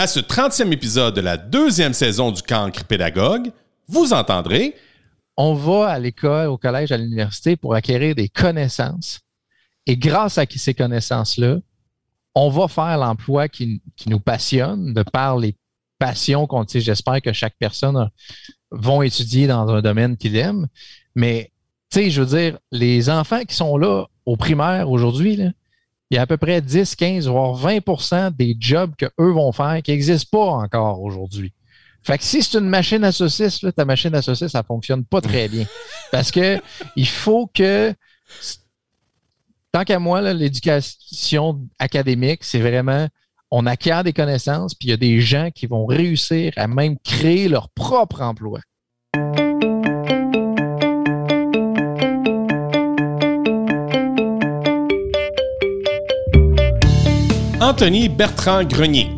À ce 30e épisode de la deuxième saison du Cancre Pédagogue, vous entendrez On va à l'école, au collège, à l'université pour acquérir des connaissances. Et grâce à ces connaissances-là, on va faire l'emploi qui, qui, nous passionne de par les passions qu'on, j'espère que chaque personne va étudier dans un domaine qu'il aime. Mais, tu sais, je veux dire, les enfants qui sont là au primaire aujourd'hui, il y a à peu près 10, 15, voire 20% des jobs qu'eux vont faire qui n'existent pas encore aujourd'hui. Fait que si c'est une machine à saucisse, ta machine à saucisse, ça fonctionne pas très bien. Parce que il faut que, tant qu'à moi, l'éducation académique, c'est vraiment, on acquiert des connaissances, puis il y a des gens qui vont réussir à même créer leur propre emploi. Anthony Bertrand Grenier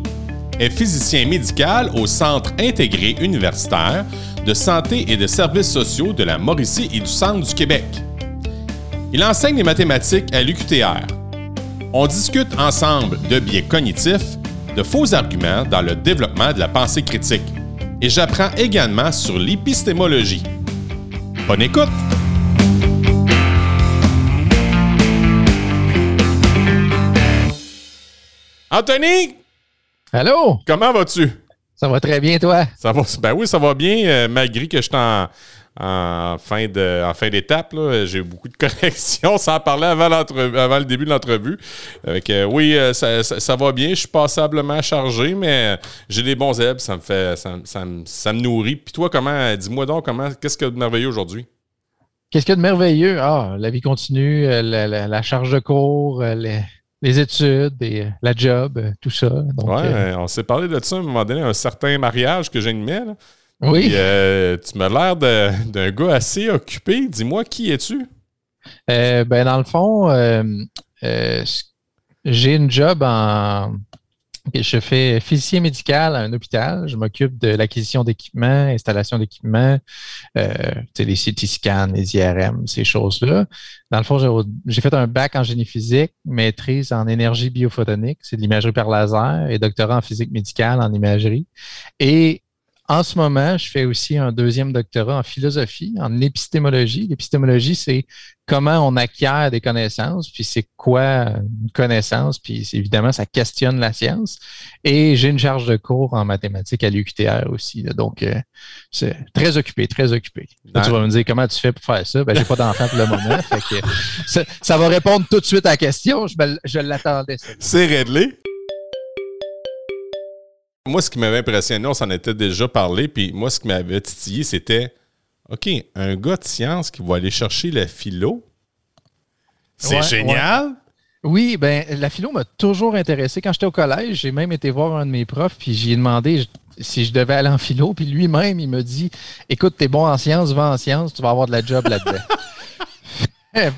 est physicien médical au Centre intégré universitaire de santé et de services sociaux de la Mauricie et du Centre du Québec. Il enseigne les mathématiques à l'UQTR. On discute ensemble de biais cognitifs, de faux arguments dans le développement de la pensée critique. Et j'apprends également sur l'épistémologie. Bonne écoute! Anthony! Allô? Comment vas-tu? Ça va très bien, toi? Ça va, ben oui, ça va bien, euh, malgré que je suis en, fin de en fin d'étape. J'ai eu beaucoup de corrections sans parler avant, avant le début de l'entrevue. Euh, oui, euh, ça, va bien. Je suis passablement chargé, mais j'ai des bons ailes. Ça me fait ça, me, nourrit. Puis toi, comment dis-moi donc comment qu'est-ce qu'il y a de merveilleux aujourd'hui? Qu'est-ce qu'il y a de merveilleux? Ah, la vie continue, la, la charge de cours, les les études, et la job, euh, tout ça. Oui, euh, on s'est parlé de ça à un moment donné, un certain mariage que j'animais. Oui. Euh, tu m'as l'air d'un gars assez occupé. Dis-moi, qui es-tu? ben, dans le fond, j'ai une job en, je fais physicien médical à un hôpital. Je m'occupe de l'acquisition d'équipements, installation d'équipements, euh, les CT scans, les IRM, ces choses-là. Dans le fond, j'ai fait un bac en génie physique, maîtrise en énergie biophotonique, c'est de l'imagerie par laser, et doctorat en physique médicale en imagerie. Et en ce moment, je fais aussi un deuxième doctorat en philosophie, en épistémologie. L'épistémologie, c'est comment on acquiert des connaissances, puis c'est quoi une connaissance, puis évidemment, ça questionne la science. Et j'ai une charge de cours en mathématiques à l'UQTR aussi. donc, euh, c'est très occupé, très occupé. tu vas me dire comment tu fais pour faire ça? Ben, j'ai pas d'enfant pour le moment. ça, va répondre tout de suite à la question. Je, je l'attendais. C'est réglé. Moi, ce qui m'avait impressionné, on s'en était déjà parlé, puis moi, ce qui m'avait titillé, c'était OK, un gars de science qui va aller chercher la philo. C'est génial! Oui, ben la philo m'a toujours intéressé. Quand j'étais au collège, j'ai même été voir un de mes profs, puis j'ai demandé si je devais aller en philo, puis lui-même, il me dit Écoute, t'es bon en sciences, va en sciences, tu vas avoir de la job là-dedans.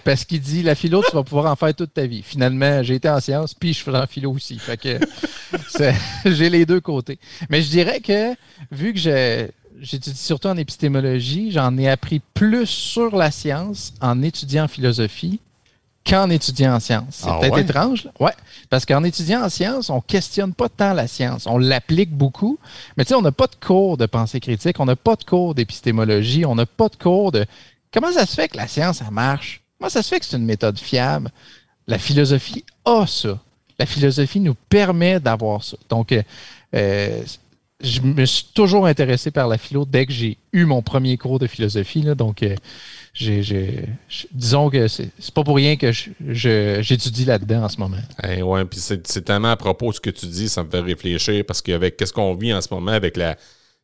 Parce qu'il dit la philo, tu vas pouvoir en faire toute ta vie. Finalement, j'ai été en sciences, puis je fais en philo aussi. Fait que j'ai les deux côtés. Mais je dirais que vu que j'étudie surtout en épistémologie, j'en ai appris plus sur la science en étudiant en philosophie qu'en étudiant en sciences. C'est ah peut-être étrange. Ouais. Parce qu'en étudiant en sciences, on questionne pas tant la science. On l'applique beaucoup. Mais tu sais, on n'a pas de cours de pensée critique, on n'a pas de cours d'épistémologie, on n'a pas de cours de comment ça se fait que la science, ça marche? Comment ça se fait que c'est une méthode fiable? La philosophie a ça. La philosophie nous permet d'avoir ça. Donc, euh, euh, je me suis toujours intéressé par la philo dès que j'ai eu mon premier cours de philosophie. donc, euh, disons que c'est pas pour rien que j'étudie là-dedans en ce moment. oui, puis c'est tellement à propos de ce que tu dis, ça me fait réfléchir parce qu'avec qu'est-ce qu'on vit en ce moment avec la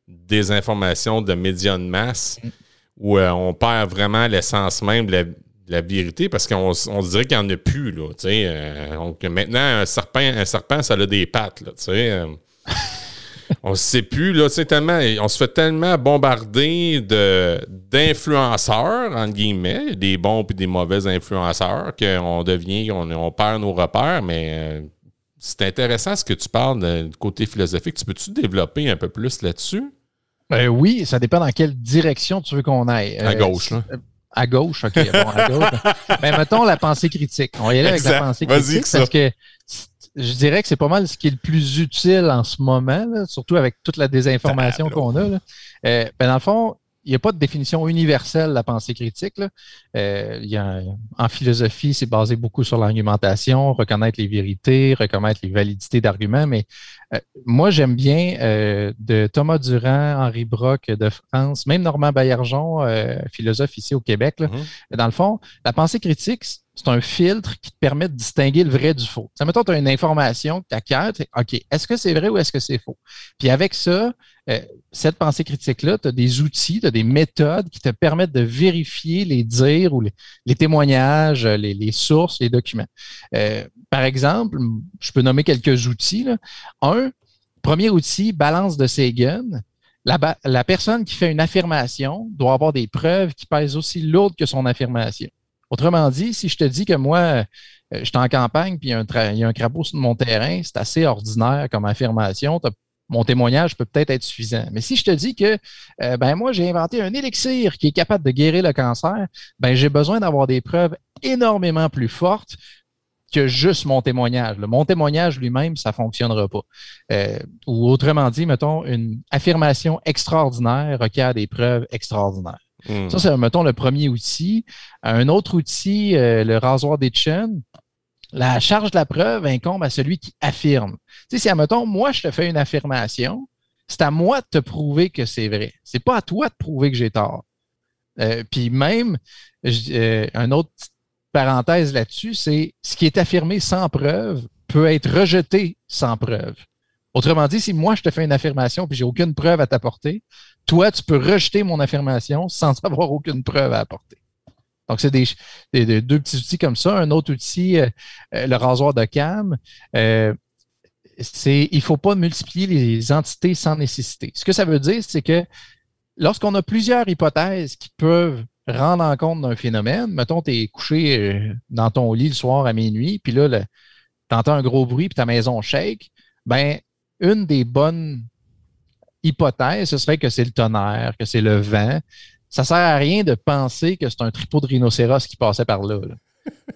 désinformation de médias de masse, mm. où on perd vraiment l'essence même de la la vérité parce qu'on on dirait qu'il n'y en a plus. Là, euh, donc maintenant, un serpent, un serpent, ça a des pattes. Là, euh. on ne sait plus, là, tellement, on se fait tellement bombarder de, d'influenceurs, entre guillemets, des bons et des mauvais influenceurs, qu'on devient, on, perd nos repères, mais euh, c'est intéressant ce que tu parles du côté philosophique. Tu peux-tu développer un peu plus là-dessus? Ben oui, ça dépend dans quelle direction tu veux qu'on aille. À gauche, là. À gauche, OK. Bon, à gauche. Mais mettons la pensée critique. On va y aller avec la pensée critique parce que je dirais que c'est pas mal ce qui est le plus utile en ce moment, surtout avec toute la désinformation qu'on a. Là. Euh, ben dans le fond, il n'y a pas de définition universelle de la pensée critique. Euh, il y a, en philosophie, c'est basé beaucoup sur l'argumentation, reconnaître les vérités, reconnaître les validités d'arguments. Mais euh, moi, j'aime bien euh, de Thomas Durand, Henri Brock de France, même Normand Baillargeon, philosophe ici au Québec. Mm-hmm. Dans le fond, la pensée critique, c'est un filtre qui te permet de distinguer le vrai du faux. Ça, mettons, tu as une information que tu acquiers, OK, est-ce que c'est vrai ou est-ce que c'est faux? Puis avec ça, euh, cette pensée critique-là, tu as des outils, tu as des méthodes qui te permettent de vérifier les dires ou les, témoignages, les, sources, les documents. Euh, par exemple, je peux nommer quelques outils. Un, premier outil, balance de Sagan. La, la personne qui fait une affirmation doit avoir des preuves qui pèsent aussi lourdes que son affirmation. Autrement dit, si je te dis que moi, euh, je suis en campagne puis il y, a un crapaud sur mon terrain, c'est assez ordinaire comme affirmation. Mon témoignage peut peut-être être suffisant. Mais si je te dis que euh, ben moi, j'ai inventé un élixir qui est capable de guérir le cancer, ben j'ai besoin d'avoir des preuves énormément plus fortes que juste mon témoignage. Mon témoignage lui-même, ça ne fonctionnera pas. Euh, ou autrement dit, mettons, une affirmation extraordinaire requiert des preuves extraordinaires. Hmm. Ça, c'est, mettons, le premier outil. Un autre outil, euh, le rasoir des chaînes, la charge de la preuve incombe à celui qui affirme. Tu sais, si, mettons, moi, je te fais une affirmation, c'est à moi de te prouver que c'est vrai. C'est pas à toi de prouver que j'ai tort. Euh, puis même, euh, un autre parenthèse là-dessus, c'est ce qui est affirmé sans preuve peut être rejeté sans preuve. Autrement dit, si moi je te fais une affirmation puis j'ai aucune preuve à t'apporter, toi tu peux rejeter mon affirmation sans avoir aucune preuve à apporter. Donc, c'est des, deux petits outils comme ça. Un autre outil, euh, euh, le rasoir de cam, euh, c'est il ne faut pas multiplier les entités sans nécessité. Ce que ça veut dire, c'est que lorsqu'on a plusieurs hypothèses qui peuvent rendre en compte d'un phénomène, mettons, tu es couché dans ton lit le soir à minuit, puis là, tu entends un gros bruit, puis ta maison shake, ben une des bonnes hypothèses, ce serait que c'est le tonnerre, que c'est le vent. Ça sert à rien de penser que c'est un tripot de rhinocéros qui passait par là.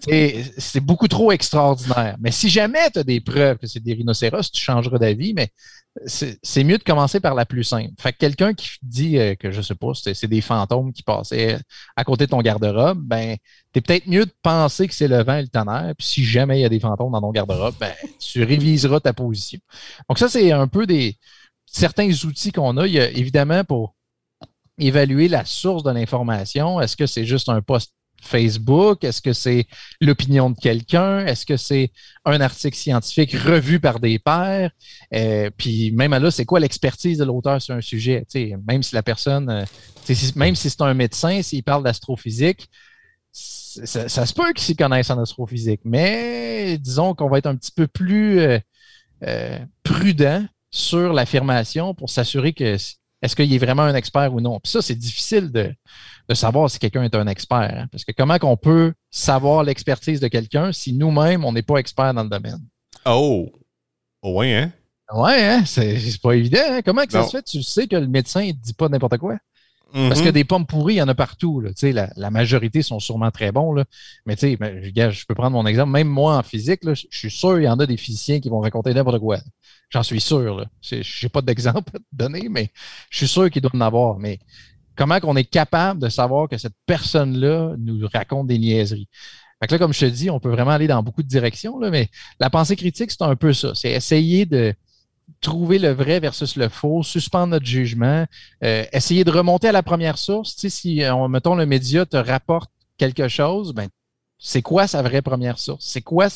C'est beaucoup trop extraordinaire. Mais si jamais tu as des preuves que c'est des rhinocéros, tu changeras d'avis, mais c'est mieux de commencer par la plus simple. Fait que quelqu'un qui dit euh, que je sais pas, c'est des fantômes qui passaient à côté de ton garde-robe, ben, t'es peut-être mieux de penser que c'est le vent et le tonnerre. Puis si jamais il y a des fantômes dans ton garde-robe, ben, tu réviseras ta position. Donc, ça, c'est un peu des certains outils qu'on a. Il y a évidemment pour évaluer la source de l'information. Est-ce que c'est juste un post Facebook? Est-ce que c'est l'opinion de quelqu'un? Est-ce que c'est un article scientifique revu par des pairs? Euh, puis même là, c'est quoi l'expertise de l'auteur sur un sujet? même si la personne, euh, même si c'est un médecin, s'il parle d'astrophysique, ça, se peut qu'il s'y connaisse en astrophysique, mais disons qu'on va être un petit peu plus euh, prudent sur l'affirmation pour s'assurer que est-ce qu'il est vraiment un expert ou non? Puis ça, c'est difficile de, de savoir si quelqu'un est un expert. Hein, parce que comment qu'on peut savoir l'expertise de quelqu'un si nous-mêmes, on n'est pas expert dans le domaine? Oh! oh oui, hein? Ouais, hein? C'est pas évident. Hein? Comment que ça se fait? Tu sais que le médecin ne dit pas n'importe quoi? Parce que mm-hmm. des pommes pourries, il y en a partout. Là. La, la majorité sont sûrement très bons. Là. Mais tu sais, je peux prendre mon exemple. Même moi, en physique, là, je suis sûr qu'il y en a des physiciens qui vont raconter n'importe quoi. J'en suis sûr. Je n'ai pas d'exemple à donner, mais je suis sûr qu'il doit en avoir. Mais comment qu'on est capable de savoir que cette personne-là nous raconte des niaiseries? Fait que là, comme je te dis, on peut vraiment aller dans beaucoup de directions, là, mais la pensée critique, c'est un peu ça. C'est essayer de trouver le vrai versus le faux, suspendre notre jugement, euh, essayer de remonter à la première source. Tu sais, si, on, mettons, le média te rapporte quelque chose, ben, c'est quoi sa vraie première source? C'est quoi?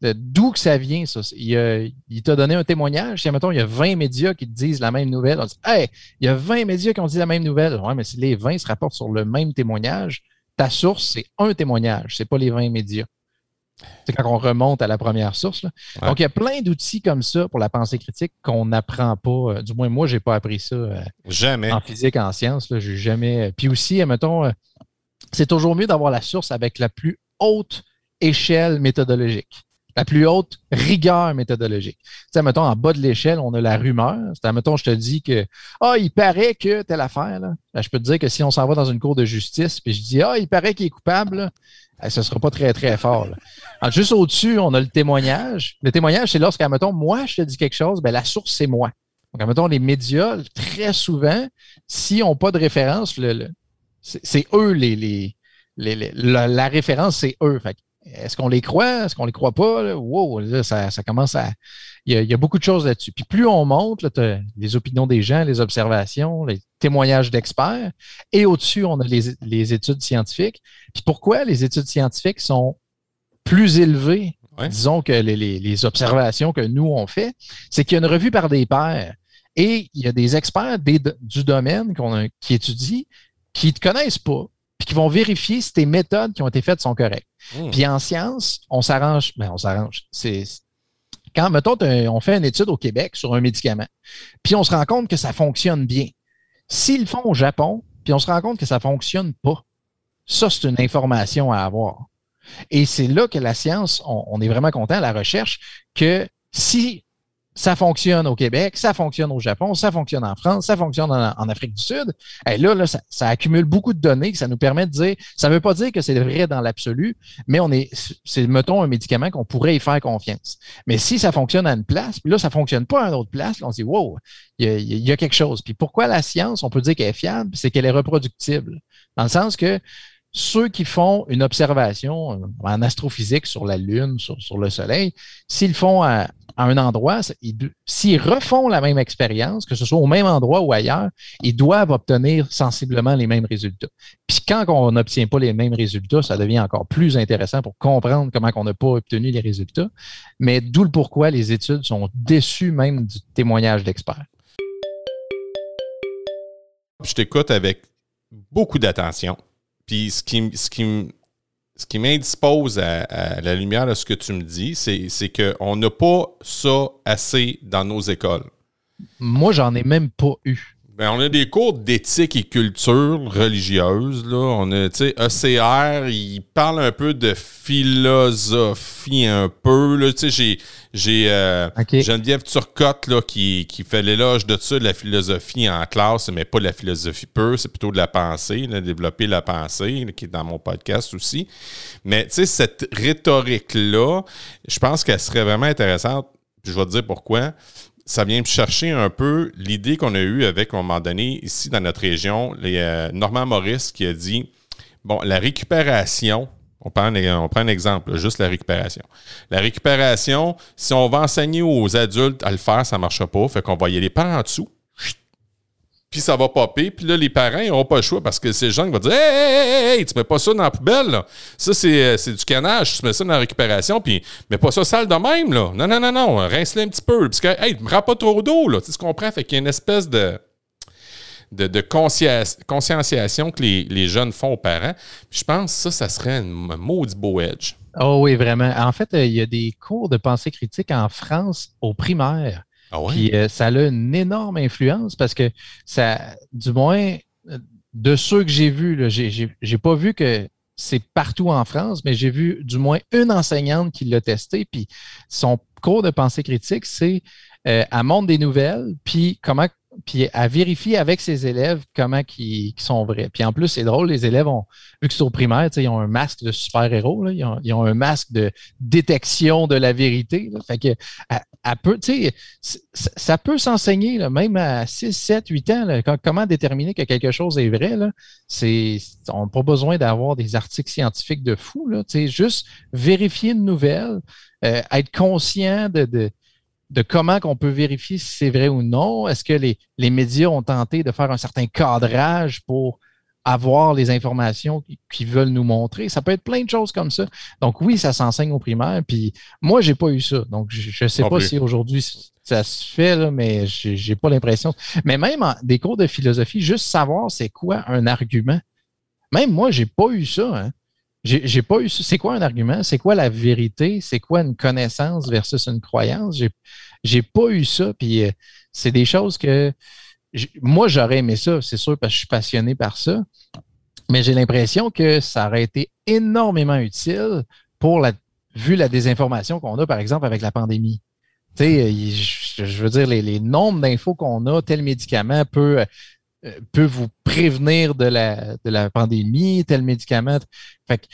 D'où que ça vient, ça? Il, t'a donné un témoignage. Si, mettons, il y a 20 médias qui te disent la même nouvelle, on dit Hey, il y a 20 médias qui ont dit la même nouvelle. Ouais, mais si les 20 se rapportent sur le même témoignage, ta source, c'est un témoignage, c'est pas les 20 médias. C'est quand on remonte à la première source. Donc, il y a plein d'outils comme ça pour la pensée critique qu'on n'apprend pas. Euh, du moins, moi, je n'ai pas appris ça euh, jamais. en physique, en sciences. J'ai jamais. Puis aussi, mettons, euh, c'est toujours mieux d'avoir la source avec la plus haute échelle méthodologique. la plus haute rigueur méthodologique. Tu sais, mettons, en bas de l'échelle, on a la rumeur. C'est, mettons, je te dis que, ah, il paraît que telle affaire, là. Ben, je peux te dire que si on s'en va dans une cour de justice, puis je dis, ah, il paraît qu'il est coupable, ce ne sera pas très, très fort. juste au-dessus, on a le témoignage. Le témoignage, c'est lorsqu'à, mettons, moi, je te dis quelque chose, ben, la source, c'est moi. Donc, mettons, les médias, très souvent, s'ils n'ont pas de référence, c'est, eux les, les, la, référence, c'est eux. est-ce qu'on les croit? Est-ce qu'on les croit pas? Wow, ça, commence à. Il y, a, beaucoup de choses là-dessus. Puis plus on monte, là, les opinions des gens, les observations, les témoignages d'experts, et au-dessus, on a les, études scientifiques. Puis pourquoi les études scientifiques sont plus élevées, disons, que les, observations que nous, on fait? C'est qu'il y a une revue par des pairs. Et il y a des experts du domaine qui étudient qui ne te connaissent pas, puis qui vont vérifier si tes méthodes qui ont été faites sont correctes. Hmm. Puis en science, on s'arrange, mais ben, on s'arrange. C'est quand, mettons, on fait une étude au Québec sur un médicament, puis on se rend compte que ça fonctionne bien. S'ils le font au Japon, puis on se rend compte que ça ne fonctionne pas, ça, c'est une information à avoir. Et c'est là que la science, on, on est vraiment content, la recherche, que si ça fonctionne au Québec, ça fonctionne au Japon, ça fonctionne en France, ça fonctionne en, Afrique du Sud. Et là, là ça, accumule beaucoup de données ça nous permet de dire, ça ne veut pas dire que c'est vrai dans l'absolu, mais on est, c'est, mettons, un médicament qu'on pourrait y faire confiance. Mais si ça fonctionne à une place, puis là, ça ne fonctionne pas à une autre place, on se dit, wow, il y, a, quelque chose. Puis pourquoi la science, on peut dire qu'elle est fiable, c'est qu'elle est reproductible. Dans le sens que ceux qui font une observation euh, en astrophysique sur la Lune, sur, sur le Soleil, s'ils font à, à un endroit, s'ils refont la même expérience, que ce soit au même endroit ou ailleurs, ils doivent obtenir sensiblement les mêmes résultats. Puis quand on n'obtient pas les mêmes résultats, ça devient encore plus intéressant pour comprendre comment on n'a pas obtenu les résultats. Mais d'où le pourquoi les études sont déçues même du témoignage d'experts. Je t'écoute avec beaucoup d'attention. Puis ce qui, ce qui ce qui m'indispose à, la lumière de ce que tu me dis, c'est qu'on n'a pas ça assez dans nos écoles. Moi, j'en ai même pas eu. Ben, on a des cours d'éthique et culture religieuse. Là. On a, tu sais, ECR, il parle un peu de philosophie un peu. Là. Tu sais, j'ai, euh, Geneviève Turcotte là, qui, qui fait l'éloge de ça, de la philosophie en classe, mais pas de la philosophie pure, c'est plutôt de la pensée, là, développer la pensée, qui est dans mon podcast aussi. Mais tu sais, cette rhétorique-là, je pense qu'elle serait vraiment intéressante. je vais te dire pourquoi ça vient me chercher un peu l'idée qu'on a eue avec, à un moment donné, ici dans notre région, les, euh, Normand Maurice qui a dit bon, la récupération, on prend, on prend un exemple, juste la récupération. La récupération, si on va enseigner aux adultes à le faire, ça ne marchera pas. Fait qu'on va y aller en dessous puis ça va popper. Puis là, les parents, n'auront pas le choix parce que c'est le gens qui vont dire Hey, hey, hey, tu mets pas ça dans la poubelle. Ça, euh, c'est, du canage. Tu mets ça dans la récupération, puis mets pas ça sale de même, là. Non, non, non, non. Rince-le un petit peu. Parce que, hey, me rends pas trop d'eau. Tu sais prend? Fait qu'il y a une espèce de. De, de conscientisation que les, les, jeunes font aux parents. Puis je pense que ça, ça serait un maudit beau edge. Oh oui, vraiment. En fait, euh, il y a des cours de pensée critique en France au primaire ah Puis euh, ça a une énorme influence parce que ça, du moins, de ceux que j'ai vus, j'ai pas vu que c'est partout en France, mais j'ai vu du moins une enseignante qui l'a testé. Puis son cours de pensée critique, c'est euh, à montre des nouvelles, puis comment puis à vérifier avec ses élèves comment ils sont vrais. Puis en plus, c'est drôle, les élèves ont, vu que c'est au primaire, ils ont un masque de super-héros, ils, ils, ont un masque de détection de la vérité. Fait que à, ça peut s'enseigner, même à 6, 7, 8 ans, comment déterminer que quelque chose est vrai. Là, on n'a pas besoin d'avoir des articles scientifiques de fou. Là, juste vérifier une nouvelle, euh, être conscient de de comment qu'on peut vérifier si c'est vrai ou non. Est-ce que les, les, médias ont tenté de faire un certain cadrage pour avoir les informations qu'ils veulent nous montrer? Ça peut être plein de choses comme ça. Donc oui, ça s'enseigne au primaire. Puis moi, j'ai pas eu ça. Donc je ne sais pas si aujourd'hui ça se fait, là, mais j'ai pas l'impression. Mais même en, des cours de philosophie, juste savoir c'est quoi un argument. Même moi, j'ai pas eu ça. Hein. J'ai pas eu. C'est quoi un argument? C'est quoi la vérité? C'est quoi une connaissance versus une croyance? J'ai pas eu ça. Puis euh, c'est des choses que moi, j'aurais aimé ça, c'est sûr, parce que je suis passionné par ça. Mais j'ai l'impression que ça aurait été énormément utile pour la vu la désinformation qu'on a, par exemple, avec la pandémie. Tu sais, je, veux dire, les, les nombres d'infos qu'on a, tel médicament peut, euh, peut vous prévenir de la, de la pandémie, tel médicament. Fait que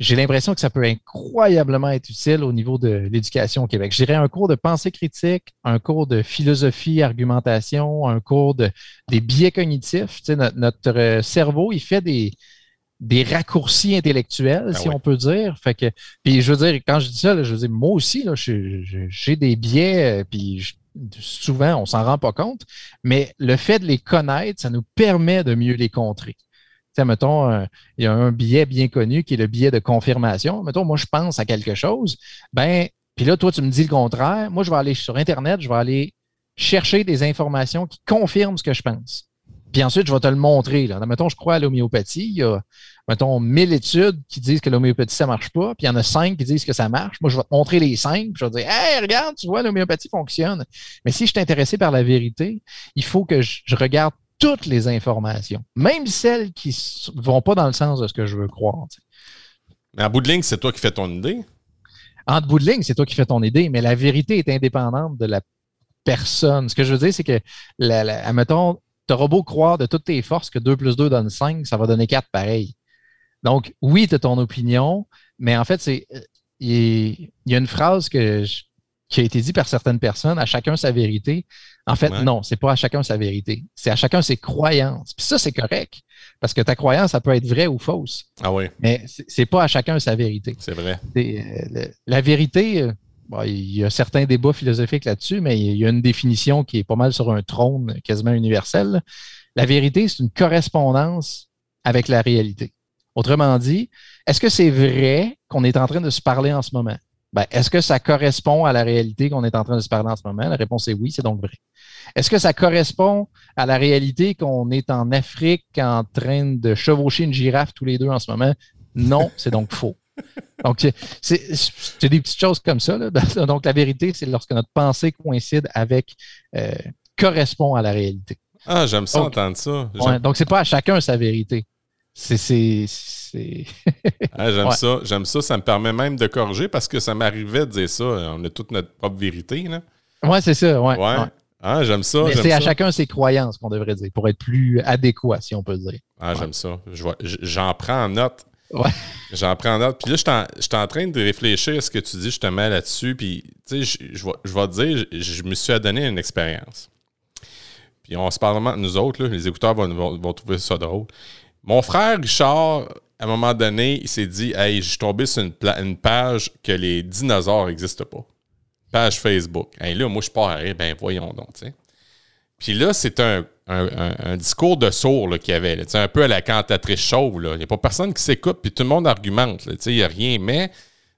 j'ai l'impression que ça peut incroyablement être utile au niveau de l'éducation au Québec. Je dirais un cours de pensée critique, un cours de philosophie, argumentation, un cours de des biais cognitifs. Tu sais, notre, cerveau, il fait des, des raccourcis intellectuels, ben si on peut dire. Fait que, puis je veux dire, quand je dis ça, je veux dire, moi aussi, j'ai des biais, euh, puis souvent, on s'en rend pas compte, mais le fait de les connaître, ça nous permet de mieux les contrer mettons, euh, il y a un billet bien connu qui est le billet de confirmation. Mettons, moi, je pense à quelque chose. Ben, puis là, toi, tu me dis le contraire. Moi, je vais aller sur Internet, je vais aller chercher des informations qui confirment ce que je pense. Puis ensuite, je vais te le montrer. Là. Mettons, je crois à l'homéopathie. Il y a, mettons, 1000 études qui disent que l'homéopathie, ça marche pas. Puis il y en a cinq qui disent que ça marche. Moi, je vais te montrer les cinq. Puis je vais te dire, hey, regarde, tu vois, l'homéopathie fonctionne. Mais si je suis intéressé par la vérité, il faut que je regarde toutes les informations, même celles qui ne vont pas dans le sens de ce que je veux croire. Mais en bout de ligne, c'est toi qui fais ton idée. En bout de ligne, c'est toi qui fais ton idée, mais la vérité est indépendante de la personne. Ce que je veux dire, c'est que, la, admettons, tu auras beau croire de toutes tes forces que 2 plus 2 donne 5, ça va donner 4 pareil. Donc, oui, tu as ton opinion, mais en fait, c'est il y, a une phrase que qui a été dit par certaines personnes, à chacun sa vérité. En fait, non, c'est pas à chacun sa vérité. C'est à chacun ses croyances. Puis ça, c'est correct. Parce que ta croyance, ça peut être vraie ou fausse. Ah oui. Mais c'est pas à chacun sa vérité. C'est vrai. Euh, la vérité, euh, il y a certains débats philosophiques là-dessus, mais il y a une définition qui est pas mal sur un trône quasiment universel. La vérité, c'est une correspondance avec la réalité. Autrement dit, est-ce que c'est vrai qu'on est en train de se parler en ce moment? Ben, est-ce que ça correspond à la réalité qu'on est en train de se parler en ce moment? La réponse est oui, c'est donc vrai. Est-ce que ça correspond à la réalité qu'on est en Afrique en train de chevaucher une girafe tous les deux en ce moment? Non, c'est donc faux. Donc, c'est des petites choses comme ça. Donc, la vérité, c'est lorsque notre pensée coïncide avec, euh, correspond à la réalité. Ah, j'aime ça entendre ça. Ouais, donc, c'est pas à chacun sa vérité. C'est ah, j'aime ça. J'aime ça. Ça me permet même de corriger parce que ça m'arrivait de dire ça. On a toute notre propre vérité. Là. Ouais, c'est ça. Ouais, Ah, j'aime ça. c'est à chacun ses croyances qu'on devrait dire pour être plus adéquat, si on peut dire. Ah, j'aime ça. J'en prends en note. Ouais. J'en prends en note. Puis là, je suis en, train de réfléchir à ce que tu dis justement là-dessus. Puis, tu sais, je, vais te dire, je, me suis adonné une expérience. Puis on se parle, nous autres, les écouteurs vont trouver ça drôle. Mon frère Richard, à un moment donné, il s'est dit Hey, je suis tombé sur une, page que les dinosaures n'existent pas. Page Facebook. Hey, là, moi, je pars à ben voyons donc, tu. Puis là, c'est un, discours de sourd qu'il y avait, là, un peu à la cantatrice chauve. Il n'y a pas personne qui s'écoute, puis tout le monde argumente. Il n'y a rien. Mais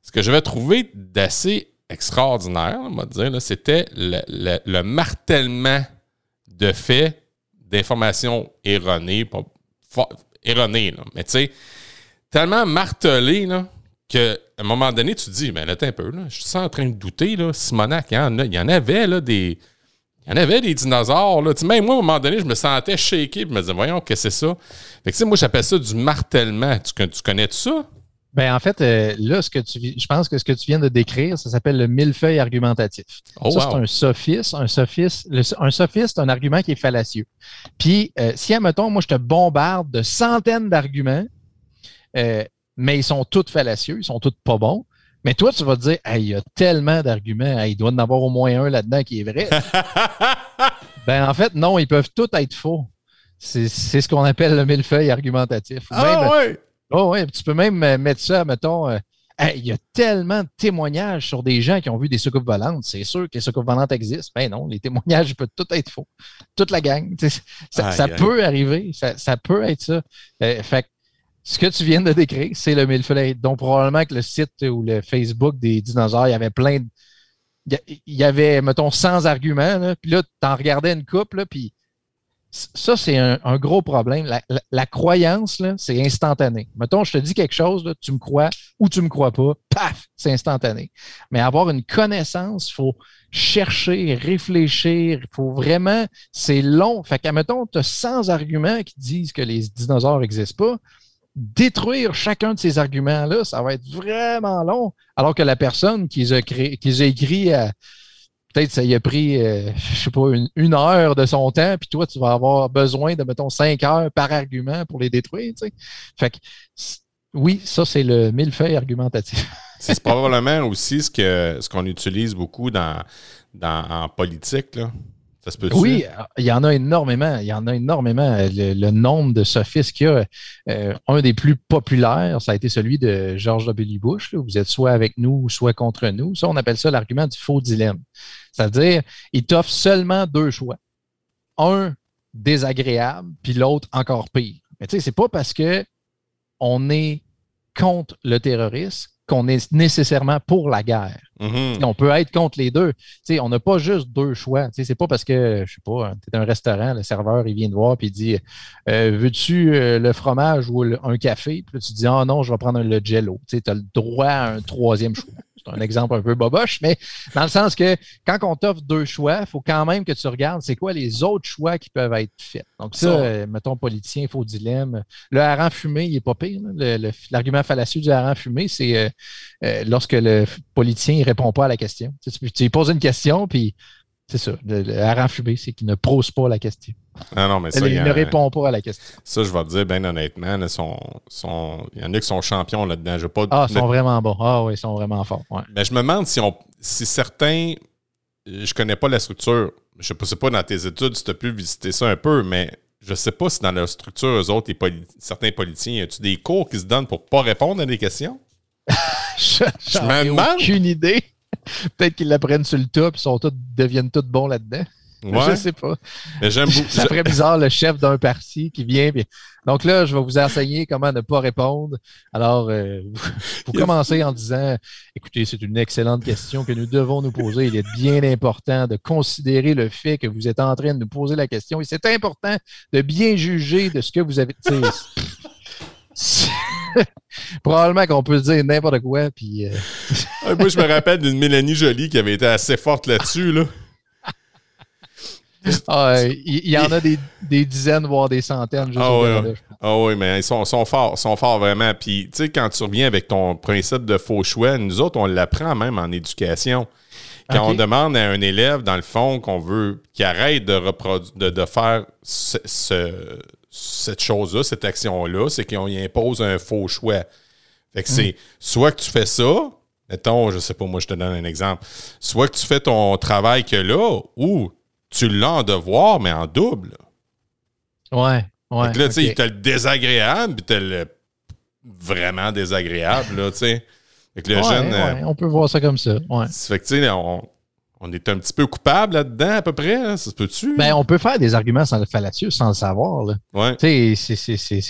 ce que je vais trouver d'assez extraordinaire, on va dire, c'était le, martellement de faits, d'informations erronées, erroné. Mais tu sais, tellement martelé là, qu'à un moment donné, tu te dis, mais là, un peu, là, je suis en train de douter, là, Simonac, il y en, y en avait là, des. Il y en avait des dinosaures. Là. même moi, à un moment donné, je me sentais shaké. Je me disais, voyons, qu'est-ce que c'est ça? Fait que, moi, j'appelle ça du martèlement. Tu, tu connais tout ça? Ben, en fait, euh, là, ce que tu, je pense que ce que tu viens de décrire, ça s'appelle le millefeuille argumentatif. Oh, ça, c'est un sophiste. Un sophiste, un sophiste, un argument qui est fallacieux. Puis, euh, si, admettons, moi, je te bombarde de centaines d'arguments, euh, mais ils sont tous fallacieux, ils sont tous pas bons. Mais toi, tu vas te dire, il y a tellement d'arguments, il doit en avoir au moins un là-dedans qui est vrai. ben, en fait, non, ils peuvent tous être faux. C'est ce qu'on appelle le millefeuille argumentatif. Ah, ouais. Oh oui, tu peux même euh, mettre ça, mettons, euh, il y a tellement de témoignages sur des gens qui ont vu des soucoupes volantes. C'est sûr que les soucoupes volantes existent. Ben non, les témoignages peuvent tout être faux. Toute la gang. Ça, peut arriver. Ça, peut être ça. Euh, fait ce que tu viens de décrire, c'est le millefeuille. Donc, probablement que le site ou le Facebook des dinosaures, il y avait plein de. Il y avait, mettons, 100 arguments. puis là, tu en regardais une couple, puis ça, c'est un, gros problème. La, croyance, c'est instantané. Mettons, je te dis quelque chose, tu me crois ou tu me crois pas, paf, c'est instantané. Mais avoir une connaissance, il faut chercher, réfléchir, il faut vraiment, c'est long. Fait que, mettons, tu as 100 arguments qui disent que les dinosaures n'existent pas. détruire chacun de ces arguments-là, ça va être vraiment long. Alors que la personne qui les a, qui les a écrits peut-être ça y a pris, euh, je sais pas, une, heure de son temps, puis toi, tu vas avoir besoin de, mettons, cinq heures par argument pour les détruire. Tu sais. Fait que, oui, ça, c'est le millefeuille argumentatif. c'est probablement aussi ce que ce qu'on utilise beaucoup dans, dans, en politique. Là. Oui, il y en a énormément. Il y en a énormément. Le, nombre de sophistes qu'il y a, euh, un des plus populaires, ça a été celui de George W. Bush. Vous êtes soit avec nous, soit contre nous. Ça, on appelle ça l'argument du faux dilemme. C'est-à-dire, il t'offre seulement deux choix. Un désagréable, puis l'autre encore pire. Mais tu sais, c'est pas parce que on est contre le terrorisme qu'on est nécessairement pour la guerre. Mm-hmm. On peut être contre les deux. on n'a pas juste deux choix. C'est pas parce que, je sais pas, tu es un restaurant, le serveur, il vient te voir et il dit euh, Veux-tu euh, le fromage ou un café? Puis tu dis Ah non, je vais prendre le jello. Tu as le droit à un troisième choix. C'est un exemple un peu boboche, mais dans le sens que quand on t'offre deux choix, il faut quand même que tu regardes c'est quoi les autres choix qui peuvent être faits. Donc, ça, euh, mettons, politicien, faux dilemme. Le hareng fumé, il n'est pas pire. L'argument fallacieux du hareng fumé, c'est euh, euh, lorsque le politicien ne répond pas à la question. Tu, tu, lui poses une question, puis c'est ça. Le, hareng fumé, c'est qu'il ne pose pas la question. Ah non, mais ça, il, ne répond pas à la question. Ça, je vais te dire, bien honnêtement, il y en a qui sont champions là-dedans. pas, ah, ils sont vraiment bons. Ah oui, ils sont vraiment forts. Mais je me demande si, on, si certains. Je connais pas la structure. Je ne sais pas dans tes études si tu as pu visiter ça un peu, mais je sais pas si dans leur structure, eux autres, certains politiciens, y a-tu des cours qui se donnent pour pas répondre à des questions? je, je me demande. aucune idée. Peut-être qu'ils l'apprennent sur le top et deviennent tous bons là-dedans. Ouais. Je sais pas. j'aime Ça ferait bizarre le chef d'un parti qui vient. Donc là, je vais vous enseigner comment ne pas répondre. Alors, euh, vous commencez en disant écoutez, c'est une excellente question que nous devons nous poser. Il est bien important de considérer le fait que vous êtes en train de nous poser la question. Et c'est important de bien juger de ce que vous avez. Probablement qu'on peut dire n'importe quoi. Puis, euh, Moi, je me rappelle d'une Mélanie Jolie qui avait été assez forte là-dessus. Là. Ah, il y, en a des, dizaines, voire des centaines. ah, oui, ah oui, mais ils sont, sont forts, sont forts vraiment. Puis, tu sais, quand tu reviens avec ton principe de faux choix, nous autres, on l'apprend même en éducation. Quand on demande à un élève, dans le fond, qu'on veut qu'il arrête de, de, de faire cette chose-là, cette action-là, c'est qu'on y impose un faux choix. Fait que c'est soit que tu fais ça, mettons, je sais pas, moi je te donne un exemple, soit que tu fais ton travail que là, ou tu l'as en devoir, mais en double. Ouais, ouais. là, tu sais, t'as le désagréable, puis t'as le vraiment désagréable, là, tu sais. Fait le jeune. Euh, on peut voir ça comme ça. Ouais. Fait que, tu sais, on, on, est un petit peu coupable là-dedans, à peu près. Hein, ça se peut-tu? Ben, on peut faire des arguments sans le fallacieux sans le savoir. Là. Ouais. Tu sais, c'est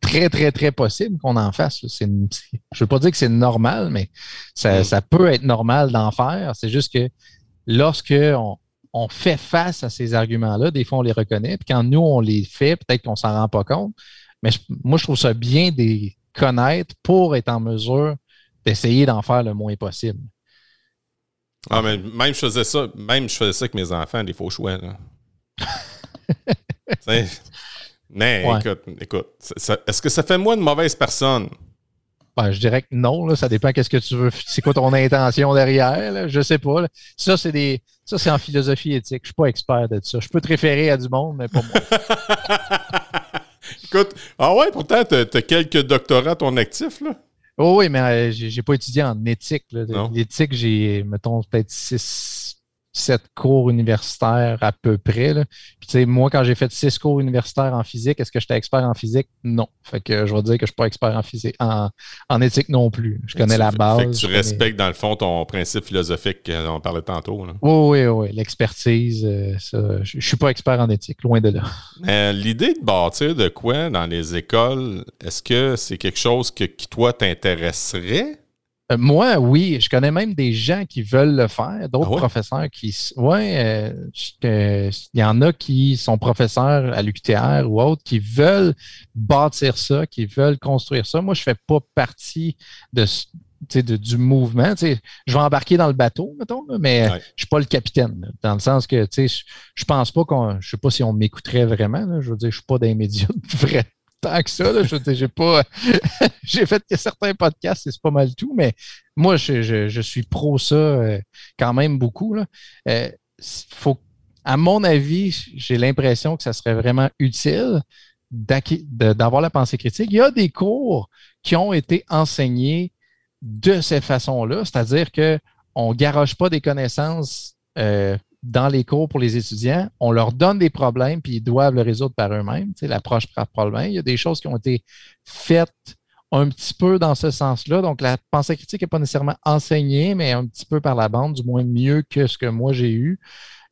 très, très, très possible qu'on en fasse. je ne veux pas dire que c'est normal, mais ça, mm. ça peut être normal d'en faire. C'est juste que lorsque on, on fait face à ces arguments-là. Des fois, on les reconnaît. Puis quand nous, on les fait, peut-être qu'on ne s'en rend pas compte. Mais moi, je trouve ça bien de les connaître pour être en mesure d'essayer d'en faire le moins possible. Ah, mais même je faisais ça, même je faisais ça avec mes enfants, des faux choix. mais écoute, écoute, est-ce que ça fait moi une mauvaise personne? Ben, je dirais que non, ça dépend qu'est-ce que tu veux. C'est quoi ton intention derrière, là, je sais pas. Ça, c'est des. Ça, c'est en philosophie éthique. Je suis pas expert de ça. Je peux te référer à du monde, mais pas moi. Écoute, ah ouais, pourtant, tu as, quelques doctorats à ton actif, là. Oh oui, mais euh, j'ai pas étudié en éthique. L'éthique, j'ai, mettons, peut-être six, sept cours universitaires à peu près. Là. Puis, tu sais, moi, quand j'ai fait six cours universitaires en physique, est-ce que j'étais expert en physique? Non. Fait que je vais dire que je ne suis pas expert en physique, en, éthique non plus. Je connais la base. Fait que tu respectes, dans le fond, ton principe philosophique qu'on parlait tantôt. Oui, oui, oui. L'expertise, euh, je ne suis pas expert en éthique, loin de là. L'idée de bâtir de quoi dans les écoles, est-ce que c'est quelque chose que, qui, toi, t'intéresserait? Euh, moi, oui. Je connais même des gens qui veulent le faire, d'autres ah professeurs qui. Oui, euh, il y en a qui sont professeurs à l'UQTR ou autres qui veulent bâtir ça, qui veulent construire ça. Moi, je ne fais pas partie de, du mouvement. je vais embarquer dans le bateau, mettons, mais je ne suis pas le capitaine. dans le sens que je ne pense pas qu'on. Je sais pas si on m'écouterait vraiment. je veux dire, je ne suis pas des médias vrai tant que ça. j'ai pas. j'ai fait certains podcasts et c'est pas mal tout, mais moi, je, suis pro ça euh, quand même beaucoup. Là. Euh, faut, à mon avis, j'ai l'impression que ça serait vraiment utile d'avoir la pensée critique. Il y a des cours qui ont été enseignés de cette façon-là, c'est-à-dire qu'on ne garoche pas des connaissances euh, dans les cours pour les étudiants, on leur donne des problèmes, puis ils doivent le résoudre par eux-mêmes. L'approche par problème. Il y a des choses qui ont été faites un petit peu dans ce sens-là. Donc, la pensée critique n'est pas nécessairement enseignée, mais un petit peu par la bande, du moins mieux que ce que moi j'ai eu.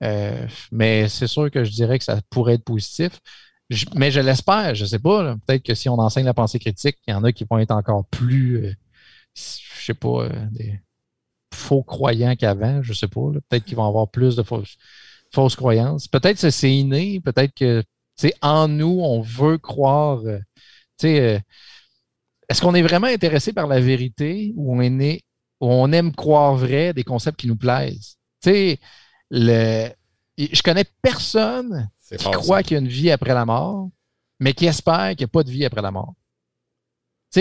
Euh, mais c'est sûr que je dirais que ça pourrait être positif. mais je l'espère, je ne sais pas. Peut-être que si on enseigne la pensée critique, il y en a qui vont être encore plus, euh, je sais pas, euh, des, faux croyants qu'avant, je ne sais pas. Peut-être qu'ils vont avoir plus de fausses, croyances. Peut-être que c'est inné, peut-être que en nous, on veut croire. Euh, euh, est-ce qu'on est vraiment intéressé par la vérité ou on, est on aime croire vrai des concepts qui nous plaisent? Le, je connais personne qui croit qu'il y a une vie après la mort, mais qui espère qu'il n'y a pas de vie après la mort.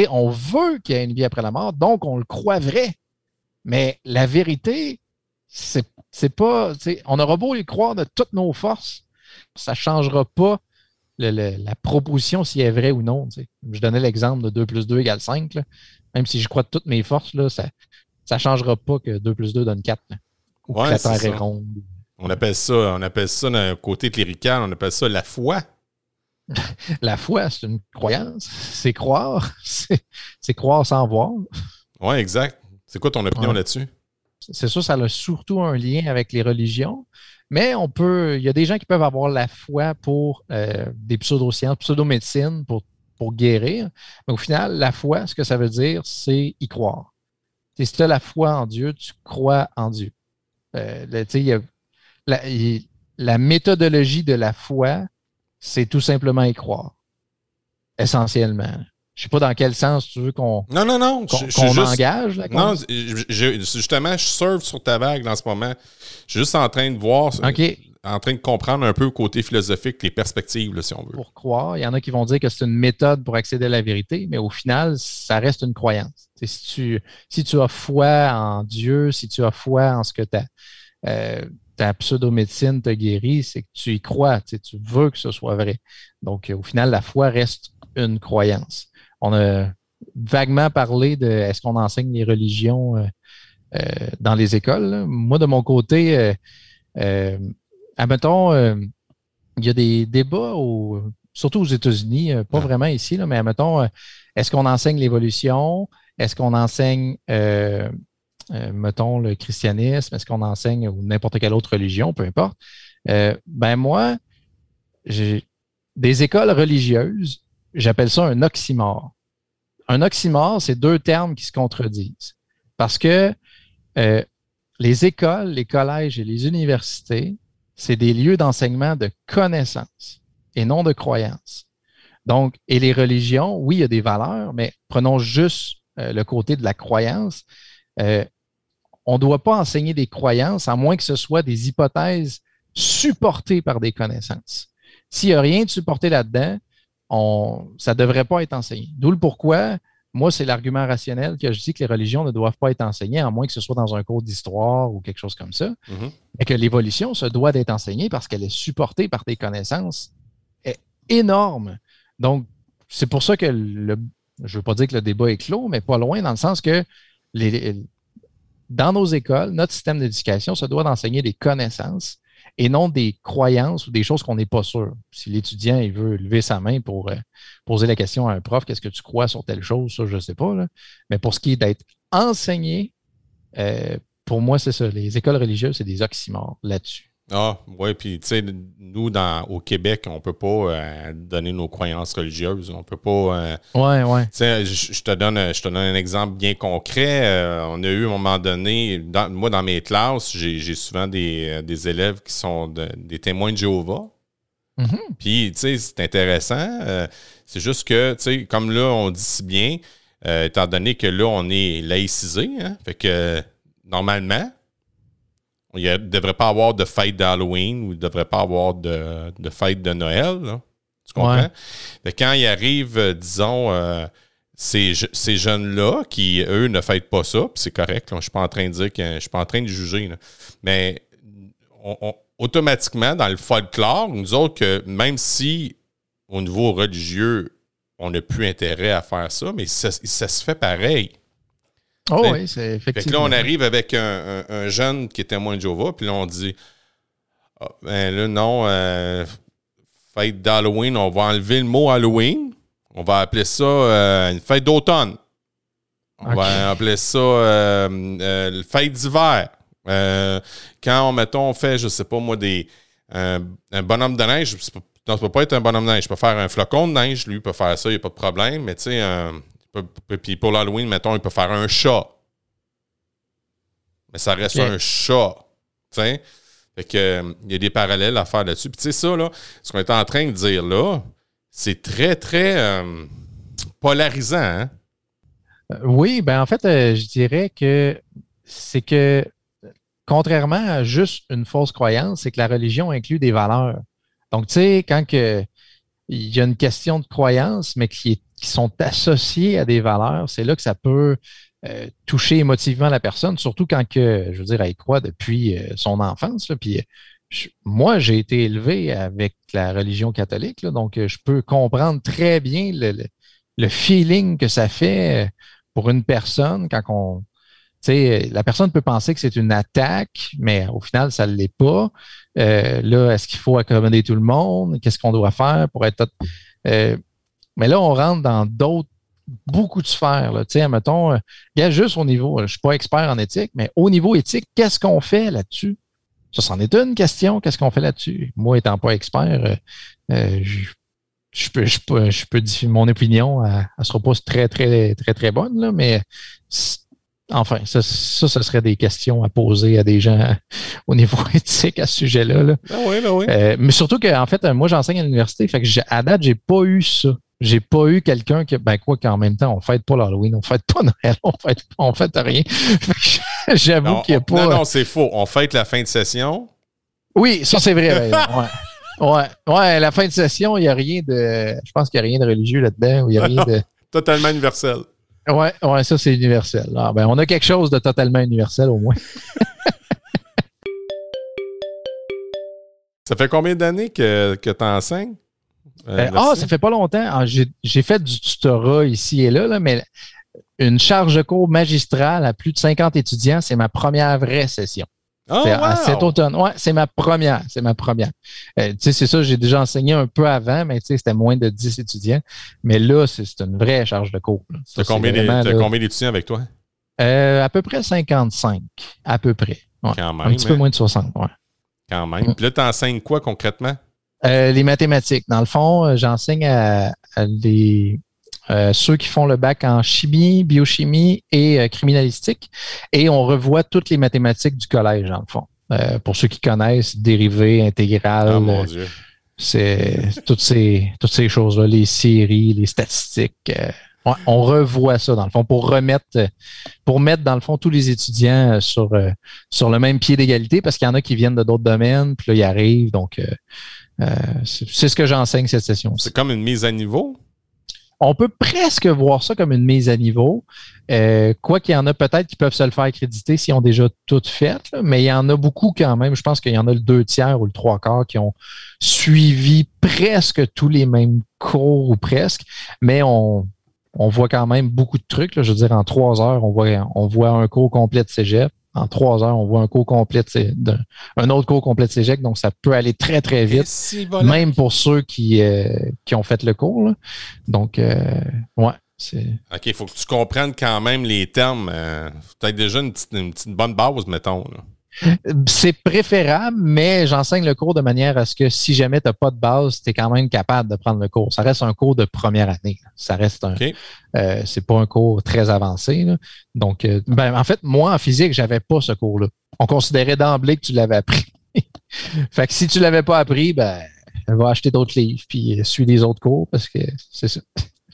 on veut qu'il y ait une vie après la mort, donc on le croit vrai. Mais la vérité, c'est, pas. On aura beau y croire de toutes nos forces, ça ne changera pas la proposition si elle est vraie ou non. Je donnais l'exemple de 2 plus 2 égale 5. Même si je crois de toutes mes forces, là, ça ne changera pas que 2 plus 2 donne 4. ou que la Terre est ronde. On appelle ça, on appelle ça d'un côté clérical, on appelle ça la foi. la foi, c'est une croyance. C'est croire. C'est, croire sans voir. Oui, exact. C'est quoi ton opinion là-dessus? C'est sûr, ça a surtout un lien avec les religions, mais on peut. Il y a des gens qui peuvent avoir la foi pour euh, des pseudosciences, pseudomédecine pour, pour guérir. Mais au final, la foi, ce que ça veut dire, c'est y croire. si tu as la foi en Dieu, tu crois en Dieu. Euh, la, la méthodologie de la foi, c'est tout simplement y croire. Essentiellement. Je sais pas dans quel sens tu veux qu'on non, non, non, qu'on engage. non, justement, je surfe sur ta vague dans ce moment. Je suis juste en train de voir, en train de comprendre un peu le côté philosophique, les perspectives, si on veut. Pour croire, il y en a qui vont dire que c'est une méthode pour accéder à la vérité, mais au final, ça reste une croyance. si, tu, si tu as foi en Dieu, si tu as foi en ce que ta, euh, ta pseudo-médecine te guérit, c'est que tu y crois, tu veux que ce soit vrai. Donc, au final, la foi reste une croyance on a vaguement parlé de est-ce qu'on enseigne les religions euh, euh, dans les écoles. Moi, de mon côté, euh, admettons, il y a des débats, surtout aux États-Unis, pas vraiment ici, là, mais admettons, est-ce qu'on enseigne l'évolution? Est-ce qu'on enseigne, mettons, le christianisme? Est-ce qu'on enseigne ou n'importe quelle autre religion, peu importe? ben moi, j'ai des écoles religieuses, j'appelle ça un oxymore un oxymore, c'est deux termes qui se contredisent. Parce que euh, les écoles, les collèges et les universités, c'est des lieux d'enseignement de connaissances et non de croyances. Donc, et les religions, oui, il y a des valeurs, mais prenons juste euh, le côté de la croyance. Euh, on ne doit pas enseigner des croyances à moins que ce soit des hypothèses supportées par des connaissances. S'il n'y a rien de supporté là-dedans, ça ne devrait pas être enseigné. D'où le pourquoi, moi, c'est l'argument rationnel que je dis que les religions ne doivent pas être enseignées, à moins que ce soit dans un cours d'histoire ou quelque chose comme ça, mm-hmm. et que l'évolution se doit d'être enseignée parce qu'elle est supportée par des connaissances énormes. Donc, c'est pour ça que le, je ne veux pas dire que le débat est clos, mais pas loin, dans le sens que dans nos écoles, notre système d'éducation se doit d'enseigner des connaissances et non des croyances ou des choses qu'on n'est pas sûr. Si l'étudiant il veut lever sa main pour euh, poser la question à un prof, qu'est-ce que tu crois sur telle chose, ça, je ne sais pas. Mais pour ce qui est d'être enseigné, euh, pour moi, c'est ça. Les écoles religieuses, c'est des oxymores là-dessus. Ah, oui, puis tu sais, nous, dans, au Québec, on ne peut pas euh, donner nos croyances religieuses. On peut pas. Euh, ouais, ouais. Tu sais, je, te donne, je te donne un exemple bien concret. Euh, on a eu à un moment donné, moi, dans mes classes, j'ai souvent des, élèves qui sont des témoins de Jéhovah. Mm-hmm. Puis, tu sais, c'est intéressant. c'est juste que, tu sais, comme là, on dit si bien, étant donné que là, on est laïcisé, hein, fait que normalement, il ne devrait pas avoir de fête d'Halloween ou il ne devrait pas avoir de, fête de Noël. Tu comprends? quand il arrive, euh, disons, euh, ces, jeunes-là qui, eux, ne fêtent pas ça, c'est correct, je ne suis pas en train de dire que je suis pas en train de juger, mais automatiquement, dans le folklore, nous autres, que même si au niveau religieux, on n'a plus intérêt à faire ça, mais ça, se fait pareil. Oh oui, c'est effectivement. là, on arrive avec un, jeune qui est témoin de Jéhovah, puis là, on dit ah, ben là, non, euh, fête d'Halloween, on va enlever le mot Halloween. On va appeler ça euh, une fête d'automne. On va appeler ça euh, fête d'hiver. quand, mettons, on fait, je sais pas moi, des un bonhomme de neige, non, ça peut pas être un bonhomme de neige. Je peux faire un flocon de neige, lui, il peut faire ça, il n'y a pas de problème. Mais tu sais, puis pour l'Halloween, mettons, il peut faire un chat. Mais ça reste un chat. Tu sais? Fait que, il y a des parallèles à faire là-dessus. Puis tu sais, ça, là, ce qu'on est en train de dire là, c'est très, très euh, polarisant. Hein? Euh, oui, ben en fait, euh, je dirais que c'est que, contrairement à juste une fausse croyance, c'est que la religion inclut des valeurs. Donc, tu sais, quand il y a une question de croyance, mais qui, sont associées à des valeurs, c'est là que ça peut euh, toucher émotivement la personne, surtout quand que, je veux dire, elle croit depuis euh, son enfance. puis moi, j'ai été élevé avec la religion catholique, donc je peux comprendre très bien le, feeling que ça fait pour une personne quand on, la personne peut penser que c'est une attaque, mais au final, ça ne l'est pas. Euh, là, est-ce qu'il faut accommoder tout le monde? Qu'est-ce qu'on doit faire pour être. Euh, mais là, on rentre dans d'autres, beaucoup de sphères. Là. Tu sais, mettons, euh, il y a juste au niveau, je ne suis pas expert en éthique, mais au niveau éthique, qu'est-ce qu'on fait là-dessus? Ça, c'en est une question. Qu'est-ce qu'on fait là-dessus? Moi, étant pas expert, je, peux, je, peux, je peux dire mon opinion, elle ne sera pas très, très, très, très bonne, là, mais Enfin, ça, ça, ce serait des questions à poser à des gens au niveau éthique à ce sujet-là. Ah oui, ben oui. Euh, mais surtout qu'en fait, moi, j'enseigne à l'université, fait que à date, j'ai pas eu ça. J'ai pas eu quelqu'un qui, ben quoi, qu'en même temps, on fête pas l'Halloween, on fête pas Noël, on fête, on fête rien. J'avoue qu'il n'y a pas. Non, non, c'est faux. On fête la fin de session. Oui, ça, c'est vrai. ouais. ouais. Ouais, la fin de session, il n'y a rien de. Je pense qu'il n'y a rien de religieux là-dedans. Il y a rien de. Totalement universel. Ouais, ouais, ça c'est universel. Ah, ben, on a quelque chose de totalement universel au moins. ça fait combien d'années que, que tu enseignes? Euh, euh, ah, ça fait pas longtemps. Ah, j'ai fait du tutorat ici et là, là, mais une charge de cours magistrale à plus de 50 étudiants, c'est ma première vraie session. Oh, wow. Cet automne. Ouais, c'est ma première. C'est ma première. Euh, tu sais, c'est ça, j'ai déjà enseigné un peu avant, mais tu sais, c'était moins de 10 étudiants. Mais là, c'est une vraie charge de cours. Tu as combien d'étudiants avec toi? Euh, à peu près 55. À peu près. Quand même. Un petit peu hein? moins de 60. Ouais. Quand même. Puis là, tu enseignes quoi concrètement? Euh, les mathématiques. Dans le fond, j'enseigne à, à des euh, ceux qui font le bac en chimie, biochimie et euh, criminalistique. Et on revoit toutes les mathématiques du collège, en le fond. Euh, pour ceux qui connaissent, dérivés, intégrales. Oh mon Dieu. C'est toutes ces, toutes ces choses-là, les séries, les statistiques. on revoit ça, dans le fond, pour remettre, pour mettre, dans le fond, tous les étudiants sur, sur le même pied d'égalité, parce qu'il y en a qui viennent de d'autres domaines, puis là, ils arrivent. Donc, c'est ce que j'enseigne cette session. C'est comme une mise à niveau? On peut presque voir ça comme une mise à niveau. Euh, quoi qu'il y en a peut-être qui peuvent se le faire créditer s'ils ont déjà tout fait, mais il y en a beaucoup quand même. Je pense qu'il y en a le deux tiers ou le trois quarts qui ont suivi presque tous les mêmes cours ou presque, mais on, voit quand même beaucoup de trucs. Je veux dire, en trois heures, on voit, on voit un cours complet de cégep en trois heures, on voit un cours complet, un autre cours complet de cégep, donc ça peut aller très, très vite, même pour ceux qui, euh, qui ont fait le cours. Donc, euh, ouais. OK, il faut que tu comprennes quand même les termes. Euh, peut-être déjà une petite, une petite, bonne base, mettons. Là. C'est préférable, mais j'enseigne le cours de manière à ce que si jamais tu n'as pas de base, tu es quand même capable de prendre le cours. Ça reste un cours de première année. Ça reste un. Euh, c'est pas un cours très avancé. Donc, euh, ben, en fait, moi, en physique, j'avais pas ce cours-là. On considérait d'emblée que tu l'avais appris. fait que si tu l'avais pas appris, ben, va acheter d'autres livres puis suis les autres cours parce que c'est ça.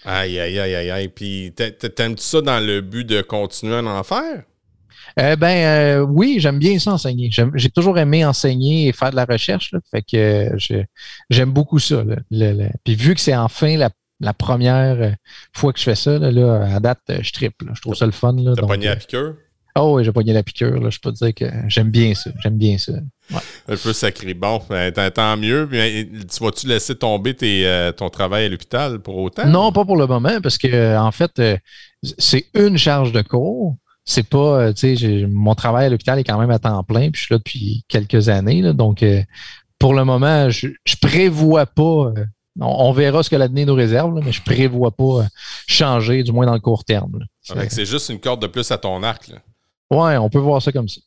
Aïe, aïe, aïe, aïe, aïe. Puis, t'aimes-tu ça dans le but de continuer à en faire? Euh, ben euh, oui, j'aime bien ça enseigner. J'ai toujours aimé enseigner et faire de la recherche. Là, fait que j'aime beaucoup ça. Puis vu que c'est enfin la, première fois que je fais ça, là, à date, je triple. Je trouve ça le fun. T'as pogné la piqûre? Oh oui, j'ai pogné la piqûre. Là. Je peux te dire que j'aime bien ça. J'aime bien ça. Un peu sacré. Bon, ben, tant mieux. tu vas-tu laisser tomber ton travail à l'hôpital pour autant? Non, pas pour le moment, parce que en fait, c'est une charge de cours c'est pas, euh, tu sais, mon travail à l'hôpital est quand même à temps plein, puis je suis là depuis quelques années. donc, euh, pour le moment, je, je prévois pas. Euh, on, verra ce que l'avenir nous réserve, mais je prévois pas changer, du moins dans le court terme. C'est juste une corde de plus à ton arc. Là. Ouais, on peut voir ça comme ça.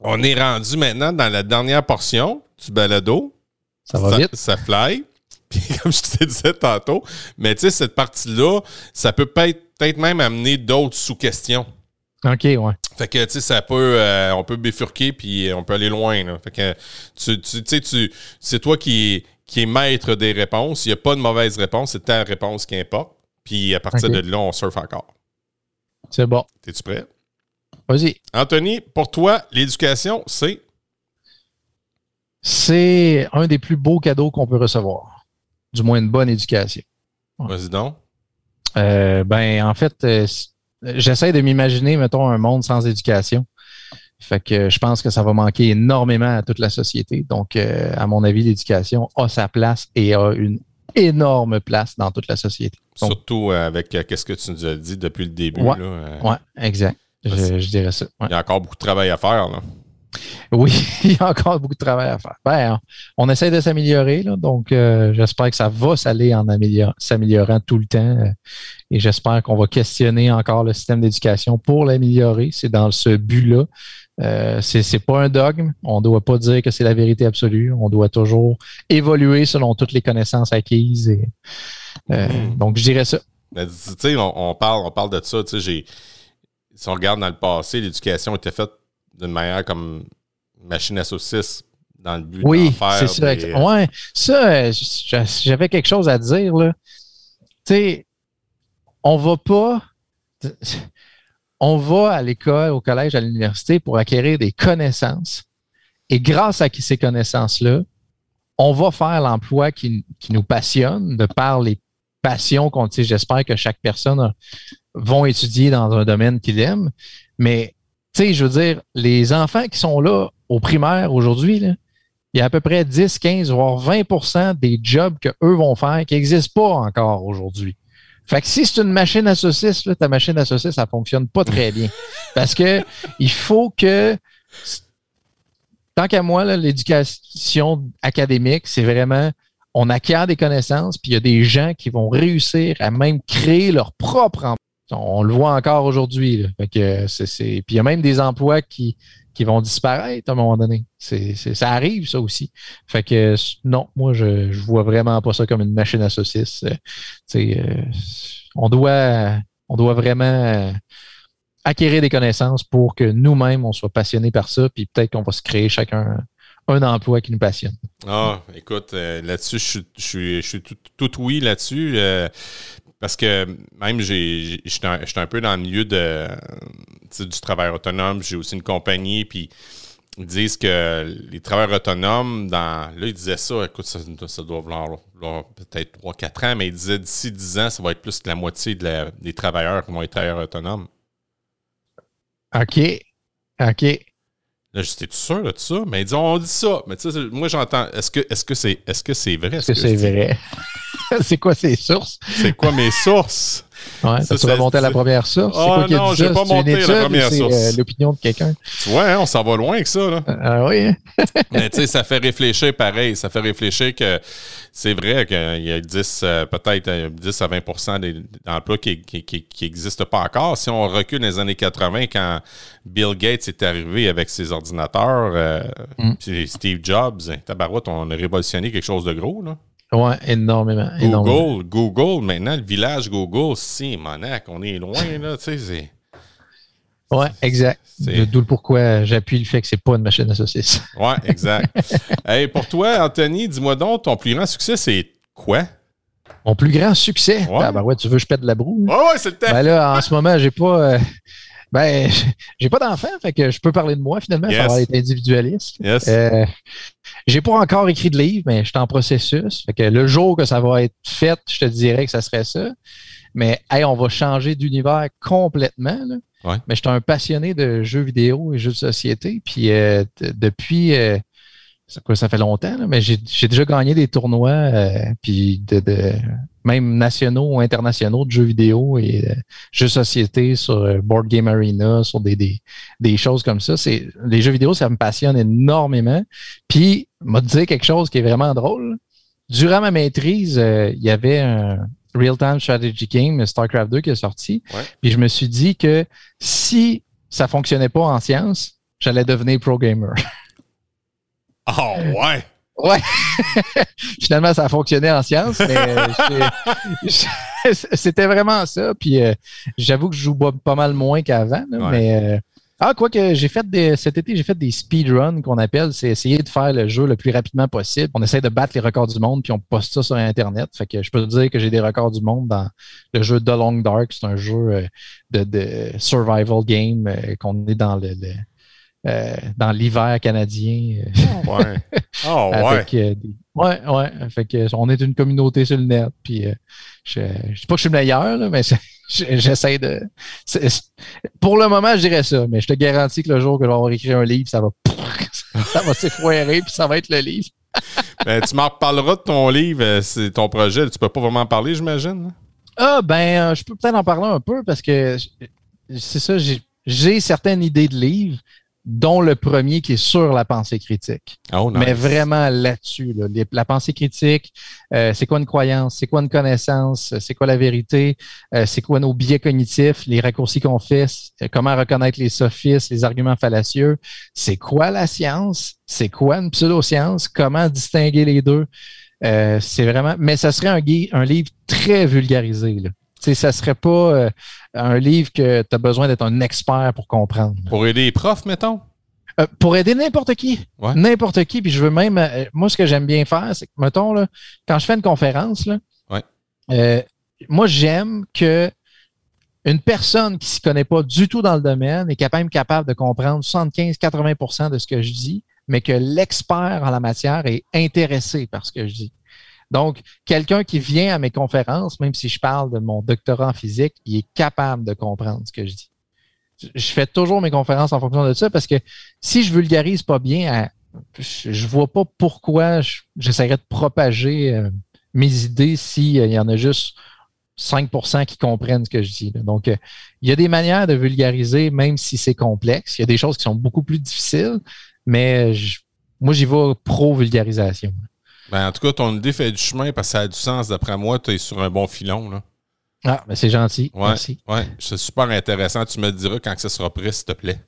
On est rendu maintenant dans la dernière portion du balado. Ça va vite. Ça fly. Puis comme je te disais tantôt, mais tu sais, cette partie-là, ça peut peut-être même amener d'autres sous-questions. OK, ouais. Fait que, tu sais, ça peut, euh, on peut bifurquer puis on peut aller loin. Là. Fait que, tu sais, tu, c'est toi qui, qui est maître des réponses. Il n'y a pas de mauvaise réponse, c'est ta réponse qui importe. Puis à partir de là, on surfe encore. C'est bon. Es-tu prêt? Vas-y. Anthony, pour toi, l'éducation, c'est? C'est un des plus beaux cadeaux qu'on peut recevoir du moins une bonne éducation. Vas-y donc. Euh, ben, en fait, euh, j'essaie de m'imaginer, mettons, un monde sans éducation. Fait que je pense que ça va manquer énormément à toute la société. Donc, euh, à mon avis, l'éducation a sa place et a une énorme place dans toute la société. Surtout avec ce que tu nous as dit depuis le début. Oui, ouais, exact. Je, je, dirais ça. Il y a encore beaucoup de travail à faire. Là. Oui, il y a encore beaucoup de travail à faire. Ben, on essaie de s'améliorer, donc euh, j'espère que ça va s'aller en s'améliorant tout le temps. Euh, et j'espère qu'on va questionner encore le système d'éducation pour l'améliorer. C'est dans ce but-là. Euh, ce c'est pas un dogme. On ne doit pas dire que c'est la vérité absolue. On doit toujours évoluer selon toutes les connaissances acquises. Et, hmm. Donc, je dirais ça. On, parle, on parle de ça. Si on regarde dans le passé, l'éducation était faite d'une manière comme machine à saucisses dans le but oui, c'est ça. Ouais, ça, j'avais quelque chose à dire. Là. Tu sais, on va pas. On va à l'école, au collège, à l'université pour acquérir des connaissances. Et grâce à ces connaissances-là, on va faire l'emploi qui, qui, nous passionne, de par les passions qu'on, j'espère que chaque personne va étudier dans un domaine qu'il aime. Mais sais, je veux dire, les enfants qui sont là au primaire aujourd'hui, il y a à peu près 10, 15, voire 20% des jobs qu'eux vont faire qui n'existent pas encore aujourd'hui. Fait que si c'est une machine à saucisses, là, ta machine à saucisses, ça fonctionne pas très bien. Parce que il faut que, tant qu'à moi, l'éducation académique, c'est vraiment, on acquiert des connaissances, puis il y a des gens qui vont réussir à même créer leur propre emploi. On le voit encore aujourd'hui. Puis il y a même des emplois qui, vont disparaître à un moment donné. Ça arrive, ça aussi. Fait que non, moi, je, je vois vraiment pas ça comme une machine à saucisses. Euh, euh, on, doit, vraiment euh, acquérir des connaissances pour que nous-mêmes, on soit passionnés par ça, puis peut-être qu'on va se créer chacun un emploi qui nous passionne. Ah, écoute, là-dessus, je, suis, tout oui là-dessus. Parce que même, je suis un, peu dans le milieu de, du travail autonome. J'ai aussi une compagnie, puis ils disent que les travailleurs autonomes, dans, là, ils disaient ça, écoute, ça, doit vouloir, peut-être 3-4 ans, mais ils disaient d'ici 10 ans, ça va être plus que la moitié des travailleurs qui vont être travailleurs autonomes. OK. OK. Là, j'étais tout sûr de ça, mais ils disent, on dit ça. Mais tu sais, moi, j'entends, est-ce que est-ce que c'est est-ce que c'est vrai? Est-ce que, c'est vrai? c'est quoi ces sources? C'est quoi mes sources? Ouais, ça, tu vas monter à la première source? Oh non, je vais pas monter à la première source. C'est euh, l'opinion de quelqu'un? Ouais, hein, on s'en va loin avec ça. Là. Ah oui. Hein? Mais tu sais, ça fait réfléchir pareil. Ça fait réfléchir que c'est vrai qu'il y a 10, euh, peut-être 10 euh, à 20% d'emplois qui n'existent pas encore. Si on recule dans les années 80, quand Bill Gates est arrivé avec ses ordinateurs, mm. Steve Jobs, tabarouette, on a révolutionné quelque chose de gros. Là. Oui, énormément, Google, Google, maintenant, le village Google, c'est Monac, on est loin, là, tu sais, Oui, exact. D'où le pourquoi j'appuie le fait que c'est pas une machine à saucisses. Oui, exact. hey, pour toi, Anthony, dis-moi donc, ton plus grand succès, c'est quoi? Mon plus grand succès? Ouais. Ah, ben ouais, tu veux que je pète la broue? Ouais, ouais, c'est le temps. Ben là, en ce moment, j'ai pas. euh, ben, j'ai pas d'enfant, fait que je peux parler de moi finalement, Yes. ça va être individualiste. Yes. Euh, j'ai pas encore écrit de livre, mais je suis en processus. Fait que le jour que ça va être fait, je te dirais que ça serait ça. Mais hey, on va changer d'univers complètement. là. Ouais. Mais je suis un passionné de jeux vidéo et jeux de société. Puis euh, depuis euh, ça, quoi, ça fait longtemps, là, mais j'ai déjà gagné des tournois, puis de, de- même nationaux ou internationaux de jeux vidéo et euh, jeux société sur euh, Board Game Arena, sur des, des, des choses comme ça. C'est Les jeux vidéo, ça me passionne énormément. Puis, m'a dire quelque chose qui est vraiment drôle. Durant ma maîtrise, euh, il y avait un Real-Time Strategy Game, StarCraft 2, qui est sorti. Ouais. Puis je me suis dit que si ça fonctionnait pas en sciences, j'allais devenir pro gamer. Oh, ouais. Ouais. Finalement, ça a fonctionné en sciences, mais c'était vraiment ça. Puis euh, j'avoue que je joue pas- mal moins qu'avant, Ouais. mais euh, ah, quoi que j'ai fait des, cet été, j'ai fait des speedruns qu'on appelle, c'est essayer de faire le jeu le plus rapidement possible. On essaie de battre les records du monde, puis on poste ça sur Internet. Fait que je peux te dire que j'ai des records du monde dans le jeu The Long Dark. C'est un jeu euh, de, de survival game euh, qu'on est dans le, le, dans l'hiver canadien. euh, Ouais. Oh, ouais. avec, euh, des- ouais, ouais. Fait que on est une communauté sur le net. Puis euh, je, je dis pas que je suis le meilleur, là, mais j'essaie de. pour le moment, je dirais ça, mais je te garantis que le jour que je vais avoir écrit un livre, ça va. ça va s'effoirer, puis ça va être le livre. Ben, tu m'en reparleras de ton livre, euh, c'est ton projet. Tu peux pas vraiment en parler, j'imagine? Ah, ben, euh, je peux peut-être en parler un peu parce que c'est ça, j'ai- j'ai certaines idées de livres, dont le premier qui est sur la pensée critique. Oh, nice. Mais vraiment là-dessus, là, la pensée critique, euh, c'est quoi une croyance, c'est quoi une connaissance, c'est quoi la vérité, euh, c'est quoi nos biais cognitifs, les raccourcis qu'on fait, comment reconnaître les sophistes, les arguments fallacieux, c'est quoi la science, c'est quoi une pseudoscience, comment distinguer les deux. Euh, c'est vraiment, mais ça serait un, un livre très vulgarisé. Là. Tu sais, ça serait pas euh, un livre que tu as besoin d'être un expert pour comprendre. Pour aider les profs, mettons? Euh, pour aider n'importe qui. Ouais. N'importe qui. Puis je veux même. euh, moi, ce que j'aime bien faire, c'est que, mettons, là, quand je fais une conférence, là, Ouais. moi, j'aime que une personne qui ne s'y connaît pas du tout dans le domaine est quand même capable de comprendre 75-80% de ce que je dis, mais que l'expert en la matière est intéressé par ce que je dis. Donc, quelqu'un qui vient à mes conférences, même si je parle de mon doctorat en physique, il est capable de comprendre ce que je dis. Je fais toujours mes conférences en fonction de ça parce que si je vulgarise pas bien, je, vois pas pourquoi je- j'essaierais de propager euh, mes idées s'il y en a juste 5% qui comprennent ce que je dis. Donc, euh, il y a des manières de vulgariser, même si c'est complexe. Il y a des choses qui sont beaucoup plus difficiles, mais moi, j'y vais pro-vulgarisation. Ben, en tout cas, ton idée fait du chemin parce que ça a du sens. D'après moi, tu es sur un bon filon. Là. Ah, mais c'est gentil. Ouais. Merci. Ouais, c'est super intéressant. Tu me diras quand que ça sera prêt, s'il te plaît.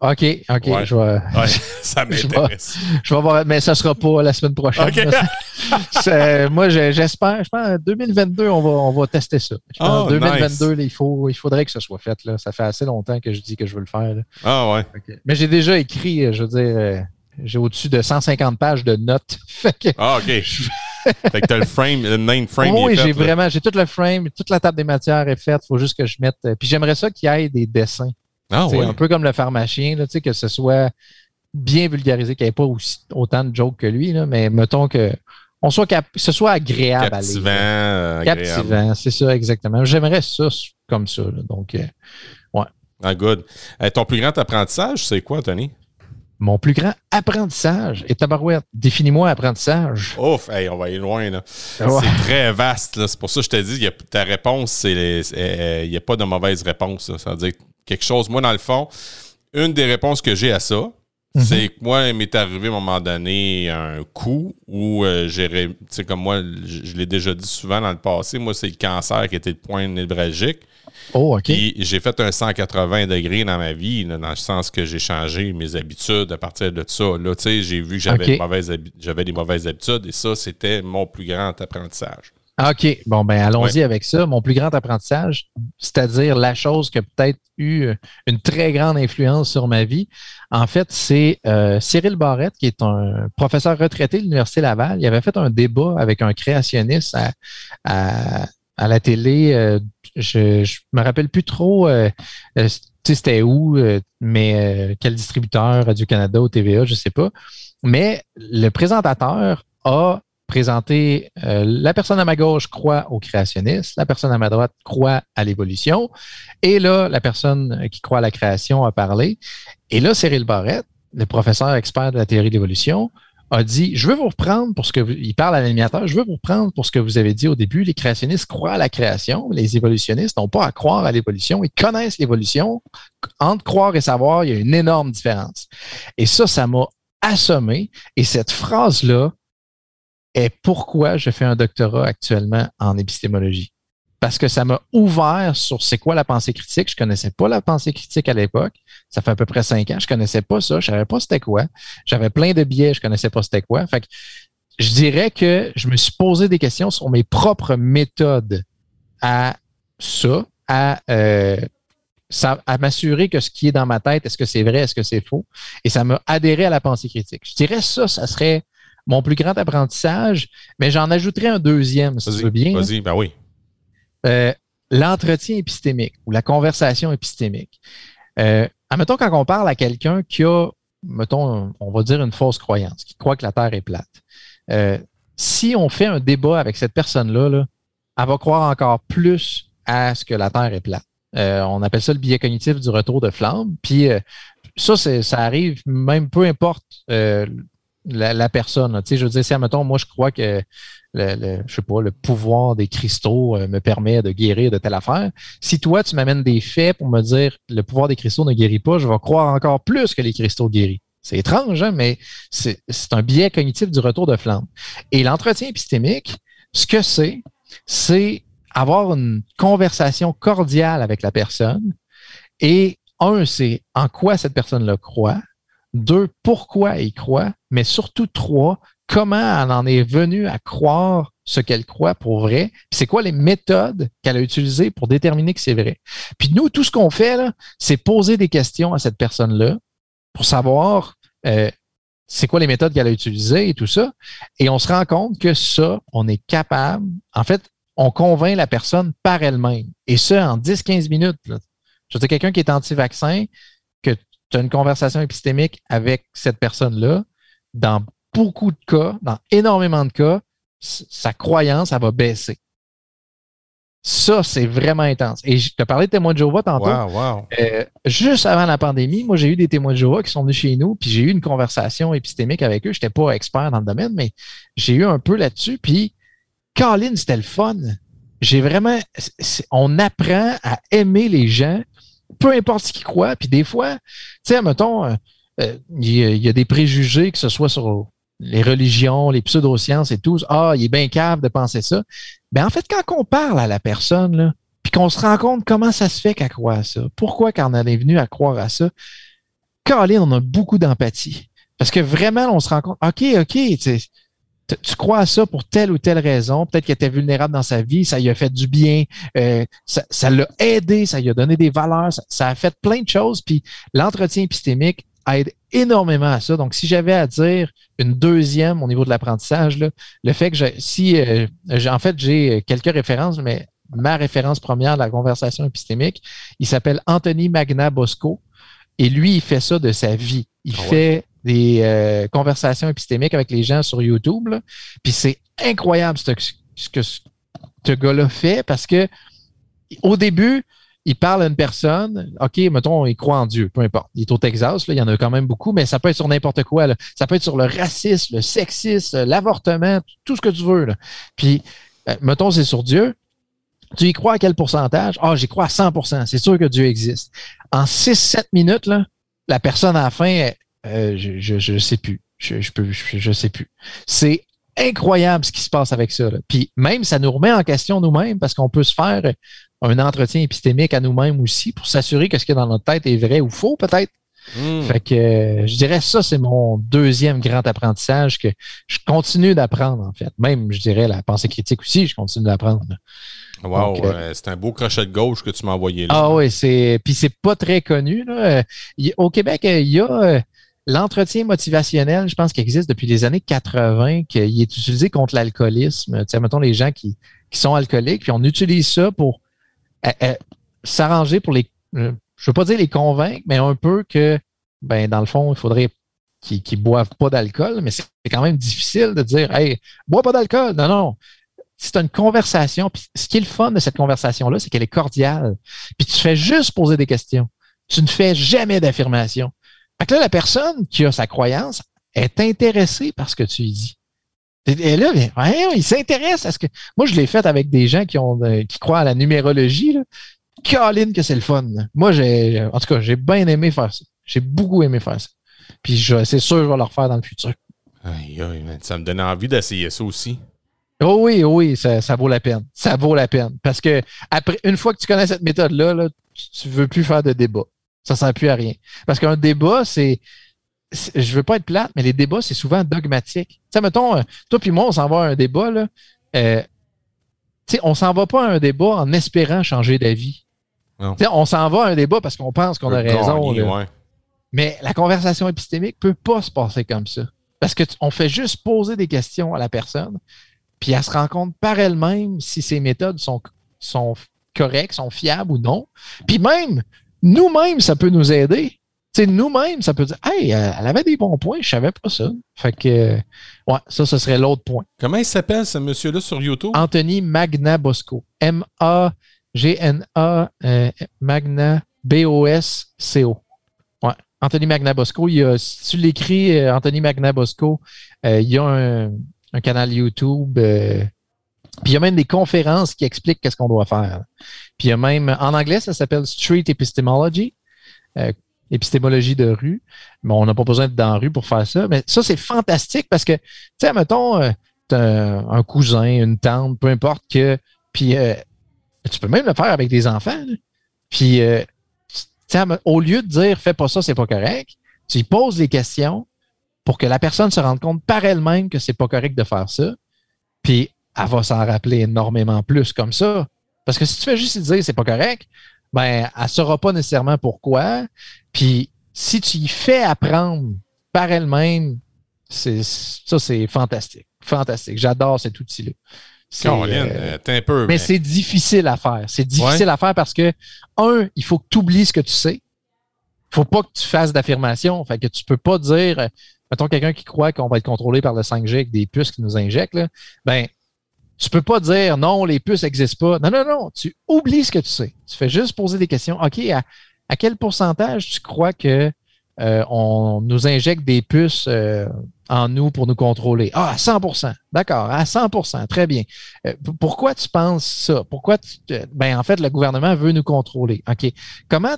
OK, OK. Ouais. Je, vais, Ouais, ça m'intéresse. je vais voir, mais ça sera pas la semaine prochaine. Moi, je- j'espère, je pense, en 2022, on va, on va tester ça. Je pense en Oh, 2022, là, il, faut, il faudrait que ça soit fait. Là. Ça fait assez longtemps que je dis que je veux le faire. là. Ah ouais. Mais j'ai déjà écrit, je veux dire, euh, j'ai au-dessus de 150 pages de notes. Fait que- Ah, OK. fait que t'as le frame, le name frame. oui, j'ai vraiment, j'ai tout le frame, toute la table des matières est faite. Il faut juste que je mette. euh, Puis j'aimerais ça qu'il y ait des dessins. Ah C'est ouais. Un peu comme le pharmacien, là, tu sais, que ce soit bien vulgarisé, qu'il n'y ait pas aussi, autant de jokes que lui, là, mais mettons que on soit cap- ce soit agréable à lire. Captivant, euh. Captivant, c'est ça, exactement. J'aimerais ça comme ça. là. Donc, euh, Ah, good. Euh, ton plus grand apprentissage, c'est quoi, Tony? Mon plus grand apprentissage est tabarouette. Définis-moi apprentissage. Ouf, hey, on va aller loin, là. C'est très vaste, là. C'est pour ça que je te dis, il y a- ta réponse, c'est, c'est- euh, il n'y a pas de mauvaise réponse. là. Ça veut dire quelque chose. Moi, dans le fond, une des réponses que j'ai à ça, Mhm. c'est que moi, il m'est arrivé à un moment donné un coup où euh, j'ai, tu sais, comme moi, je, je l'ai déjà dit souvent dans le passé, moi, c'est le cancer qui était le point névralgique. Oh, OK. Puis j'ai fait un 180 degrés dans ma vie, là, dans le sens que j'ai changé mes habitudes à partir de ça. Là, tu sais, j'ai vu que j'avais j'avais des mauvaises habitudes et ça, c'était mon plus grand apprentissage. OK. Bon, ben allons-y avec ça. Mon plus grand apprentissage, c'est-à-dire la chose qui a peut-être eu euh, une très grande influence sur ma vie, en fait, c'est euh, Cyril Barrette, qui est un professeur retraité de l'Université Laval. Il avait fait un débat avec un créationniste à, la télé. Euh, je, je me rappelle plus trop c'était où, mais quel distributeur, Radio-Canada ou TVA, je ne sais pas. Mais le présentateur a présenter euh, la personne à ma gauche croit au créationnisme, la personne à ma droite croit à l'évolution, et là, la personne qui croit à la création a parlé. Et là, Cyril Barrette, le professeur expert de la théorie de l'évolution, a dit Je veux vous reprendre pour ce que il parle à l'animateur, je veux vous reprendre pour ce que vous avez dit au début. Les créationnistes croient à la création, les évolutionnistes n'ont pas à croire à l'évolution, ils connaissent l'évolution. Entre croire et savoir, il y a une énorme différence. Et ça, ça m'a assommé. Et cette phrase-là, est pourquoi je fais un doctorat actuellement en épistémologie. Parce que ça m'a ouvert sur c'est quoi la pensée critique. Je connaissais pas la pensée critique à l'époque. Ça fait à peu près cinq ans. Je connaissais pas ça. Je savais pas c'était quoi. J'avais plein de biais. Je connaissais pas c'était quoi. Fait je dirais que je me suis posé des questions sur mes propres méthodes à ça, à, euh, à m'assurer que ce qui est dans ma tête, est-ce que c'est vrai, est-ce que c'est faux? Et ça m'a adhéré à la pensée critique. Je dirais ça, ça serait mon plus grand apprentissage, mais j'en ajouterai un deuxième, si tu veux bien. Vas-y, ben oui. Euh, l'entretien épistémique ou la conversation épistémique. Euh, admettons, quand on parle à quelqu'un qui a, mettons, on va dire une fausse croyance, qui croit que la Terre est plate, euh, si on fait un débat avec cette personne-là, là, elle va croire encore plus à ce que la Terre est plate. Euh, on appelle ça le biais cognitif du retour de flamme. Puis ça, ça arrive même peu importe la, personne. Tu sais, je veux dire, si, admettons, moi, je crois que le, je sais pas, le pouvoir des cristaux euh, me permet de guérir de telle affaire. Si toi, tu m'amènes des faits pour me dire le pouvoir des cristaux ne guérit pas, je vais croire encore plus que les cristaux guérissent. C'est étrange, hein, mais c'est un biais cognitif du retour de flamme. Et l'entretien épistémique, ce que c'est, c'est avoir une conversation cordiale avec la personne. Et un, c'est en quoi cette personne-là croit. Deux, pourquoi il croit, mais surtout trois, comment elle en est venue à croire ce qu'elle croit pour vrai, c'est quoi les méthodes qu'elle a utilisées pour déterminer que c'est vrai. Puis nous, tout ce qu'on fait, c'est poser des questions à cette personne-là pour savoir euh, c'est quoi les méthodes qu'elle a utilisées et tout ça. Et on se rend compte que ça, on est capable, en fait, on convainc la personne par elle-même. Et ça, en 10-15 minutes. Je veux dire, quelqu'un qui est anti-vaccin, tu as une conversation épistémique avec cette personne-là, dans beaucoup de cas, dans énormément de cas, sa croyance, elle va baisser. Ça, c'est vraiment intense. Et je te parlais de témoins de Jéhovah tantôt. Euh, juste avant la pandémie, moi, j'ai eu des témoins de Jéhovah qui sont venus chez nous, puis j'ai eu une conversation épistémique avec eux. Je n'étais pas expert dans le domaine, mais j'ai eu un peu là-dessus. Puis, Colin, c'était le fun. J'ai vraiment. On apprend à aimer les gens peu importe ce qu'ils croient. Puis des fois, tu sais, mettons, euh, euh, il y, a des préjugés, que ce soit sur les religions, les pseudosciences et tout. Ah, il est bien cave de penser ça. Ben, en fait, quand on parle à la personne, puis qu'on se rend compte comment ça se fait qu'elle croit à ça, pourquoi quand on est venu à croire à ça, Colin, on a beaucoup d'empathie. Parce que vraiment, on se rend compte, OK, OK, tu crois à ça pour telle ou telle raison, peut-être qu'il était vulnérable dans sa vie, ça lui a fait du bien, euh, ça l'a aidé, ça lui a donné des valeurs, ça, a fait plein de choses, puis l'entretien épistémique aide énormément à ça. Donc, si j'avais à dire une deuxième au niveau de l'apprentissage, le fait que je, si, euh, en fait, j'ai quelques références, mais ma référence première de la conversation épistémique, il s'appelle Anthony Magna Bosco, et lui, il fait ça de sa vie. Il ah fait des euh, conversations épistémiques avec les gens sur YouTube. Puis c'est incroyable ce, que ce gars-là fait parce que au début, il parle à une personne, OK, mettons, il croit en Dieu, peu importe. Il est au Texas, là, il y en a quand même beaucoup, mais ça peut être sur n'importe quoi. Ça peut être sur le racisme, le sexisme, l'avortement, tout ce que tu veux. Puis, euh, mettons, c'est sur Dieu. Tu y crois à quel pourcentage? Ah, j'y crois à 100% C'est sûr que Dieu existe. En 6-7 minutes, là, la personne à la fin, euh, je, ne sais plus. Je, je, peux, je, sais plus. C'est incroyable ce qui se passe avec ça. Puis même, ça nous remet en question nous-mêmes parce qu'on peut se faire un entretien épistémique à nous-mêmes aussi pour s'assurer que ce qui est dans notre tête est vrai ou faux, peut-être. Hmm. Fait que euh, je dirais ça, c'est mon deuxième grand apprentissage que je continue d'apprendre, en fait. Même, je dirais, la pensée critique aussi, je continue d'apprendre. Wow, euh, c'est un beau crochet de gauche que tu m'as envoyé là. Ah oui, c'est. Puis c'est pas très connu. Là. Au Québec, il y a l'entretien motivationnel, je pense qu'il existe depuis les années 80, qu'il est utilisé contre l'alcoolisme. Tu sais, mettons les gens qui, sont alcooliques, puis on utilise ça pour s'arranger pour les je veux pas dire les convaincre, mais un peu que, ben, dans le fond, il faudrait qu'ils ne boivent pas d'alcool, mais c'est quand même difficile de dire, hey, bois pas d'alcool. Non, non. C'est une conversation. Puis ce qui est le fun de cette conversation-là, c'est qu'elle est cordiale. Puis tu fais juste poser des questions. Tu ne fais jamais d'affirmation. Fait que là, la personne qui a sa croyance est intéressée par ce que tu lui dis. Et là, il s'intéresse à ce que. Moi, je l'ai fait avec des gens qui ont euh, qui croient à la numérologie. Là. Caroline que c'est le fun. Moi, j'ai, en tout cas, j'ai bien aimé faire ça. J'ai beaucoup aimé faire ça. Puis c'est sûr que je vais le refaire dans le futur. Aïe, aïe, ça me donne envie d'essayer ça aussi. Oh oui, oh oui, ça, vaut la peine. Ça vaut la peine. Parce que après, une fois que tu connais cette méthode-là, tu ne veux plus faire de débat. Ça ne sert plus à rien. Parce qu'un débat, c'est. Je veux pas être plate, mais les débats, c'est souvent dogmatique. Tu sais, mettons, euh, toi puis moi, on s'en va à un débat, là. Euh, sais, on s'en va pas à un débat en espérant changer d'avis. On s'en va à un débat parce qu'on pense qu'on a raison. Mais la conversation épistémique peut pas se passer comme ça. Parce qu'on fait juste poser des questions à la personne, puis elle se rend compte par elle-même si ses méthodes sont, sont correctes, sont fiables ou non. Puis même, nous-mêmes, ça peut nous aider. nous-mêmes, ça peut dire Hey, elle avait des bons points, je savais pas ça. Fait que ouais, ça, ce serait l'autre point. Comment il s'appelle ce monsieur-là sur YouTube? Anthony Magna Bosco. M-A G-N-A euh, Magna B-O-S-C-O. Ouais. Anthony Magna Bosco, il a, si tu l'écris, euh, Anthony Magna Bosco, euh, il y a un, canal YouTube. Puis il y a même des conférences qui expliquent qu'est-ce qu'on doit faire. Puis il y a même, en anglais, ça s'appelle Street Epistemology, épistémologie de rue. Mais on n'a pas besoin d'être dans la rue pour faire ça. Mais ça, c'est fantastique parce que, tu sais, mettons, as un cousin, une tante, peu importe que, puis tu peux même le faire avec des enfants. Puis, euh, au lieu de dire fais pas ça, c'est pas correct, tu lui poses des questions pour que la personne se rende compte par elle-même que c'est pas correct de faire ça. Puis, elle va s'en rappeler énormément plus comme ça. Parce que si tu fais juste dire c'est pas correct, ben, elle saura pas nécessairement pourquoi. Puis, si tu y fais apprendre par elle-même, c'est, ça, c'est fantastique. Fantastique. J'adore cet outil-là. Euh, un peu. Mais, c'est difficile à faire. C'est difficile à faire parce que, un, il faut que tu oublies ce que tu sais. Il faut pas que tu fasses d'affirmation. Fait que tu peux pas dire, euh, mettons quelqu'un qui croit qu'on va être contrôlé par le 5G avec des puces qui nous injectent, là, ben, tu peux pas dire non, les puces n'existent pas. Non, non, non. Tu oublies ce que tu sais. Tu fais juste poser des questions. OK, à, à quel pourcentage tu crois que euh, on nous injecte des puces euh, en nous pour nous contrôler? Ah, à 100% D'accord, à 100% Très bien. Euh, pourquoi tu penses ça? Pourquoi tu. Ben, en fait, le gouvernement veut nous contrôler? OK. Comment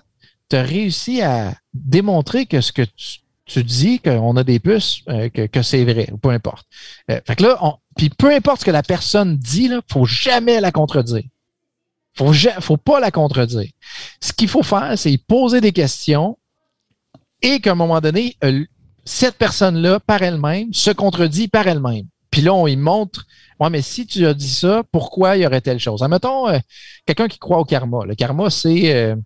tu as réussi à démontrer que ce que tu, dis, qu'on a des puces, que, c'est vrai, peu importe. fait que là, puis peu importe ce que la personne dit, il ne faut jamais la contredire. Il ne faut pas la contredire. Ce qu'il faut faire, c'est poser des questions et qu'à un moment donné, euh, cette personne-là, par elle-même, se contredit par elle-même. Puis là, on y montre, ouais, mais si tu as dit ça, pourquoi il y aurait telle chose? Admettons, euh, quelqu'un qui croit au karma. Le karma, c'est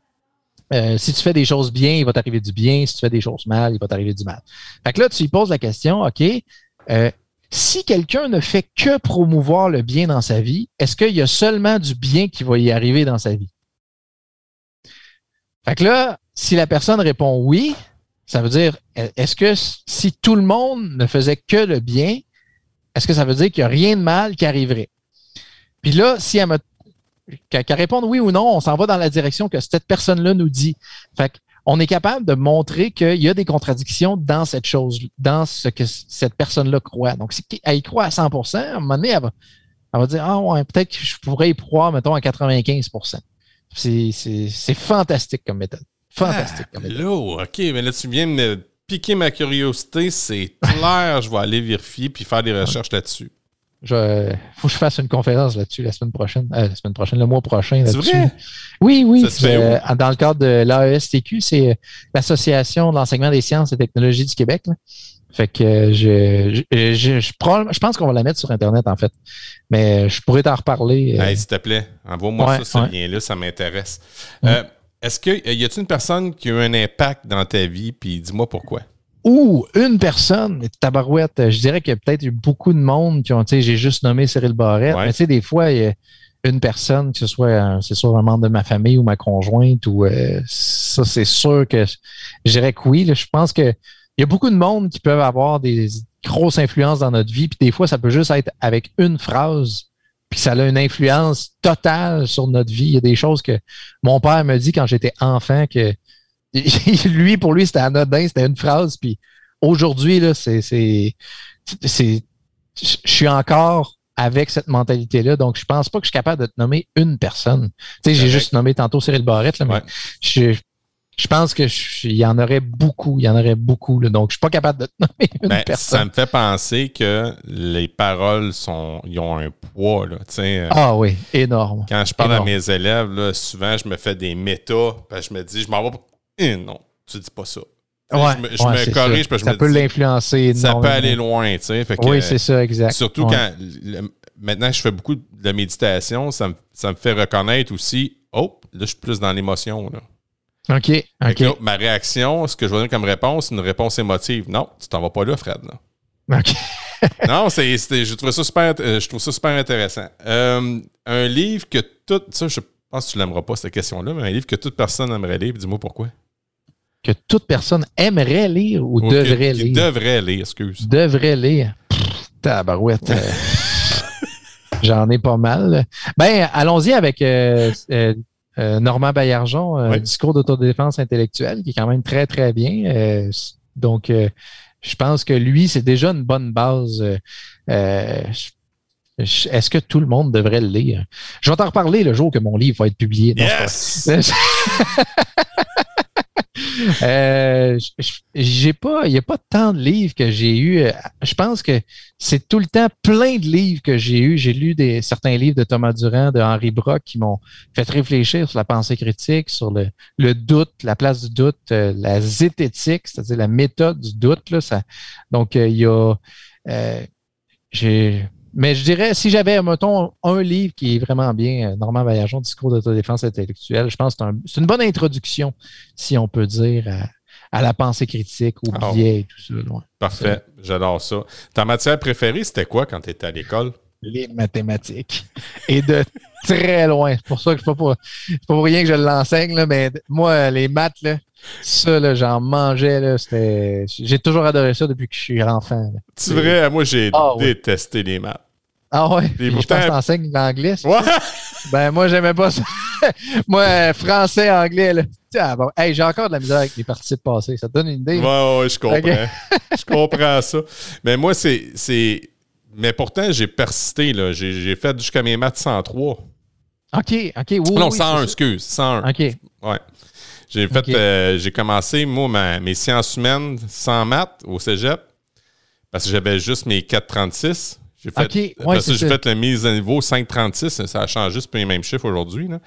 euh, si tu fais des choses bien, il va t'arriver du bien. Si tu fais des choses mal, il va t'arriver du mal. Fait que là, tu lui poses la question, OK, si quelqu'un ne fait que promouvoir le bien dans sa vie, est-ce qu'il y a seulement du bien qui va y arriver dans sa vie? Fait que là, si la personne répond oui, ça veut dire, est-ce que si tout le monde ne faisait que le bien, est-ce que ça veut dire qu'il n'y a rien de mal qui arriverait? Puis là, si elle me qu'elle réponde oui ou non, on s'en va dans la direction que cette personne-là nous dit. Fait on est capable de montrer qu'il y a des contradictions dans cette chose, dans ce que cette personne-là croit. Donc, si elle y croit à 100 à un moment donné, elle va, elle va dire Ah ouais, peut-être que je pourrais y croire, mettons, à 95% C'est fantastique comme méthode. Fantastique. Ah, là, OK, mais là, tu viens de me piquer ma curiosité. C'est clair, je vais aller vérifier puis faire des recherches là-dessus. Il faut que je fasse une conférence là-dessus la semaine prochaine. Euh, la semaine prochaine, le mois prochain là-dessus. vrai? Oui, oui. Euh, dans le cadre de l'AESTQ, c'est euh, l'Association de l'enseignement des sciences et technologies du Québec. là. Fait que je, je, je, je, je pense qu'on va la mettre sur Internet, en fait. Mais je pourrais t'en reparler. Hey, s'il te plaît, envoie-moi Ouais, ça, ce ouais. lien-là, ça m'intéresse. Euh, Est-ce que y a-t-il une personne qui a eu un impact dans ta vie, puis dis-moi pourquoi? Ou une personne, tabarouette, je dirais qu'il y a peut-être eu beaucoup de monde qui ont, tu sais, j'ai juste nommé Cyril Barrette, Ouais. mais tu sais, des fois, il y a une personne, que ce soit, c'est soit un membre de ma famille ou ma conjointe, ou euh, ça, c'est sûr que je dirais que oui. là. je pense que il y a beaucoup de monde qui peuvent avoir des grosses influences dans notre vie, puis des fois, ça peut juste être avec une phrase, puis ça a une influence totale sur notre vie. Il y a des choses que mon père me dit quand j'étais enfant que lui, pour lui, c'était anodin, c'était une phrase. Puis aujourd'hui, là, c'est, c'est, c'est, je suis encore avec cette mentalité-là. Donc, je pense pas que je suis capable de te nommer une personne. Tu sais, j'ai juste nommé tantôt Cyril Barrette, là, mais Ouais. je, je pense que je- il y en aurait beaucoup. Il y en aurait beaucoup. là. donc, je suis pas capable de te nommer une Ben, ça personne. me fait penser que les paroles sont, ils ont un poids. Là, euh, Ah oui, énorme. Quand je parle énorme. à mes élèves, là, souvent, je me fais des métas, parce que je me dis, je m'en vais pas. Eh, non, tu dis pas ça. Ouais, je me, je ouais, me corrige parce que je ça me peut l'influencer ça peut aller loin. tu sais, fait que, Oui, c'est ça, exact. Surtout Ouais. quand le- maintenant je fais beaucoup de méditation, ça me, ça me fait reconnaître aussi, oh, là, je suis plus dans l'émotion. là. OK, OK. là, ma réaction, ce que je vais donner comme réponse, c'est une réponse émotive. Non, tu t'en vas pas là, Fred. là. OK. non, c'est, je, trouve ça super, euh, je trouve ça super intéressant. Euh, un livre que tout. Ça, je pense que tu l'aimeras pas, cette question-là, mais un livre que toute personne aimerait lire, dis-moi pourquoi. Que toute personne aimerait lire ou, devrait qui lire. devrait lire, excuse. devrait lire. Pff, tabarouette. euh, J'en ai pas mal. Ben, allons-y avec euh, euh, euh, Normand Baillargeon, euh, Oui. discours d'autodéfense intellectuelle, qui est quand même très, très bien. Euh, donc, je pense que lui, c'est déjà une bonne base. Est-ce que tout le monde devrait le lire? Je vais t'en reparler le jour que mon livre va être publié. Yes! Euh, j'ai pas, il n'y a pas tant de livres que j'ai eu. Euh, Je pense que c'est tout le temps plein de livres que j'ai eu. J'ai lu des, certains livres de Thomas Durand, de Henri Brock qui m'ont fait réfléchir sur la pensée critique, sur le, le doute, la place du doute, euh, la zététique, c'est-à-dire la méthode du doute. Là, ça, donc, il y a, j'ai, mais je dirais, si j'avais, mettons, un livre qui est vraiment bien, euh, Normand Baillargeon, Discours d'autodéfense intellectuelle, je pense que c'est un- c'est une bonne introduction, si on peut dire, à, à la pensée critique, au Ah biais et tout ça. ouais. Parfait, j'adore ça. Ta matière préférée, c'était quoi quand tu étais à l'école? Les mathématiques. Et de très loin. C'est pour ça que c'est pas pour, c'est pas pour rien que je l'enseigne, là, mais moi, les maths, là, ça, là, j'en mangeais. Là, c'était, j'ai toujours adoré ça depuis que je suis enfant. C'est vrai, moi j'ai Ah, oui. détesté les maths. Ah ouais? Et Et je pourtant- pense que t'enseignes l'anglais. Ouais! Ben, moi, j'aimais pas ça. moi, français, anglais, là. Tiens, bon. Hey, j'ai encore de la misère avec les participes passés. Ça te donne une idée? Ouais, ouais, je comprends. Je comprends ça. Mais moi, c'est. c'est... Mais pourtant, j'ai persisté. Là. J'ai, j'ai fait jusqu'à mes maths 103. OK, OK. Oui, non, oui, 101, c'est excuse. 101. ça. OK. Ouais. J'ai fait, euh, j'ai commencé, moi, ma- mes sciences humaines sans maths au cégep parce que j'avais juste mes 436. J'ai fait, ouais, ça, j'ai fait la mise à niveau 536. Ça a changé, c'est pas les mêmes chiffres aujourd'hui. là.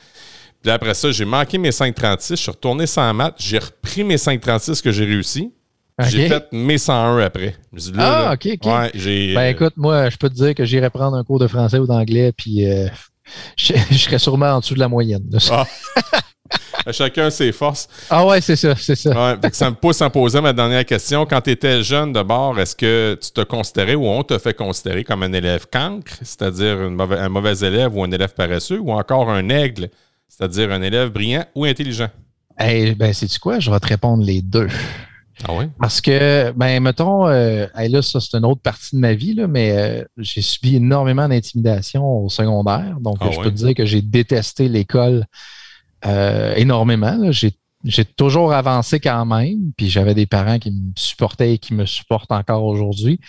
Puis après ça, j'ai manqué mes 536. Je suis retourné sans maths. J'ai repris mes 536 que j'ai réussi. J'ai fait mes 101 après. Je me suis dit, là, Ah, là, ok, ok. Ouais, j'ai. Ben euh, écoute, moi, je peux te dire que j'irais prendre un cours de français ou d'anglais, puis euh, je, je serais sûrement en dessous de la moyenne. là. Ah. chacun ses forces. Ah ouais, c'est ça, c'est ça. Ouais, ça me pousse à poser ma dernière question. Quand tu étais jeune de bord, est-ce que tu te considérais ou on te fait considérer comme un élève cancre, c'est-à-dire un mauvais élève ou un élève paresseux, ou encore un aigle, c'est-à-dire un élève brillant ou intelligent? Hey, ben, sais-tu quoi? Je vais te répondre les deux. Ah oui? Parce que, ben, mettons, euh, là, ça, c'est une autre partie de ma vie, là, mais euh, j'ai subi énormément d'intimidation au secondaire. Donc, Ah je peux te dire que j'ai détesté l'école euh, énormément. J'ai toujours avancé quand même, puis j'avais des parents qui me supportaient et qui me supportent encore aujourd'hui.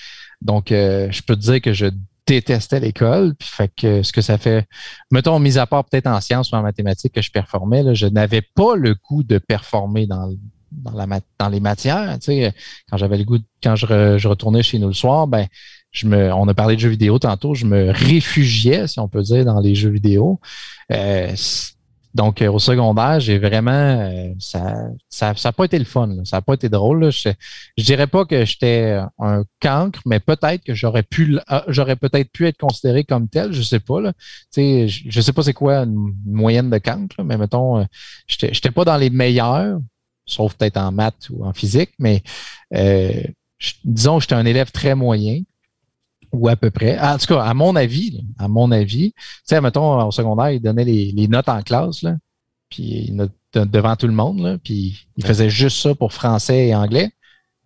Donc, euh, je peux te dire que je détestais l'école. Puis, fait que ce que ça fait, mettons, mis à part peut-être en sciences ou en mathématiques que je performais, là, je n'avais pas le goût de performer dans, dans, la, dans les matières. Tu sais, quand j'avais le goût, de- quand je, je retournais chez nous le soir, ben, je me, on a parlé de jeux vidéo tantôt, je me réfugiais, si on peut dire, dans les jeux vidéo. Euh, donc, au secondaire, j'ai vraiment. ça n'a ça, pas été le fun. Ça n'a pas été drôle. Je, je dirais pas que j'étais un cancre, mais peut-être que j'aurais pu j'aurais peut-être pu être considéré comme tel. Je sais pas. Là. Je, je sais pas c'est quoi une moyenne de cancre, mais mettons, je n'étais pas dans les meilleurs, sauf peut-être en maths ou en physique, mais euh, disons j'étais un élève très moyen ou à peu près. En tout cas, à mon avis, à mon avis, tu sais, mettons, au secondaire, il donnait les, notes en classe, là, puis devant tout le monde, là, puis il faisait juste ça pour français et anglais.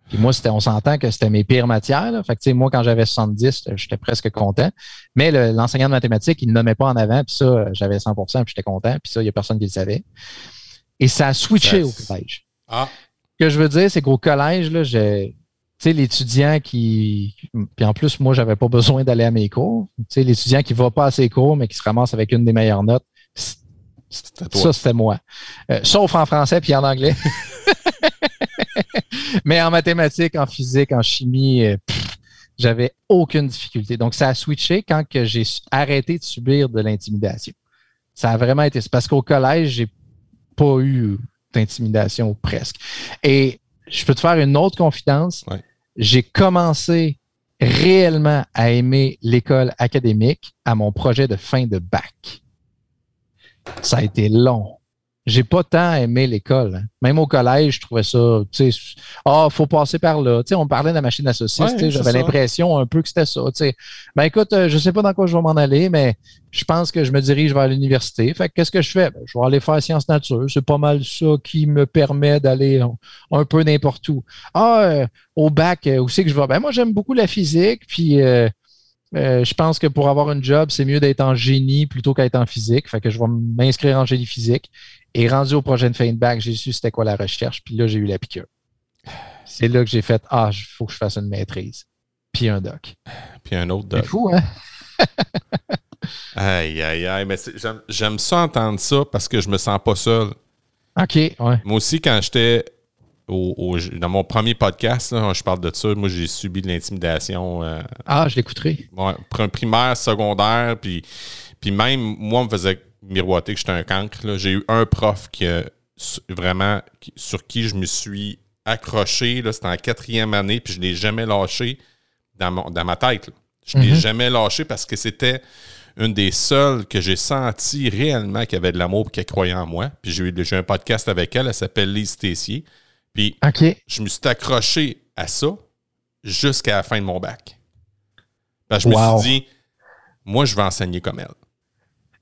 Puis moi, c'était, on s'entend que c'était mes pires matières. Là. Fait que, moi, quand j'avais 70, j'étais presque content. Mais l'enseignant de mathématiques, il ne nommait pas en avant. Puis ça, j'avais 100 puis j'étais content. Puis ça, il n'y a personne qui le savait. Et ça a switché au collège. Ah. Ce que je veux dire, c'est qu'au collège, là, j'ai tu sais, l'étudiant qui. Puis en plus, moi, j'avais pas besoin d'aller à mes cours. Tu sais, l'étudiant qui va pas à ses cours, mais qui se ramasse avec une des meilleures notes. Ça, c'était moi. Euh, sauf en français puis en anglais. mais en mathématiques, en physique, en chimie, euh, j'avais aucune difficulté. Donc, ça a switché quand que j'ai arrêté de subir de l'intimidation. Ça a vraiment été. Parce qu'au collège, j'ai pas eu d'intimidation presque. Et je peux te faire une autre confidence. J'ai commencé réellement à aimer l'école académique à mon projet de fin de bac. Ça a été long j'ai pas tant aimé l'école. Hein. Même au collège, je trouvais ça, tu sais, ah, faut passer par là. Tu sais, on parlait de la machine à saucisse, j'avais l'impression un peu que c'était ça. Tu sais. Ben écoute, euh, je sais pas dans quoi je vais m'en aller, mais je pense que je me dirige vers l'université. Fait qu'est-ce que je fais? Ben, je vais aller faire sciences nature. C'est pas mal ça qui me permet d'aller un peu n'importe où. Ah, euh, au bac, euh, où c'est que je vais? Ben moi, j'aime beaucoup la physique, puis je pense que pour avoir un job, c'est mieux d'être en génie plutôt qu'être en physique. Fait que je vais m'inscrire en génie physique. Et rendu au projet de bac, j'ai su c'était quoi la recherche, puis là, j'ai eu la piqûre. C'est là que j'ai fait Ah, il faut que je fasse une maîtrise. Puis un doc. Puis un autre doc. C'est fou, hein? aïe, aïe, aïe. Mais j'aime ça entendre ça parce que je me sens pas seul. OK, ouais. Moi aussi, quand j'étais dans mon premier podcast, je parle de ça, moi j'ai subi de l'intimidation. Euh, ah, je l'écouterai. Ouais, primaire, secondaire, puis, puis même moi, on me faisait miroiter que j'étais un cancre. J'ai eu un prof qui vraiment sur qui je me suis accroché. C'était en quatrième année, puis je ne l'ai jamais lâché dans, dans ma tête. Je ne l'ai mhm. jamais lâché parce que c'était une des seules que j'ai senti réellement qui avait de l'amour et qui croyait en moi. Puis j'ai eu un podcast avec elle, elle s'appelle Lise Tessier. Puis je me suis accroché à ça jusqu'à la fin de mon bac. je me suis dit, moi, je vais enseigner comme elle.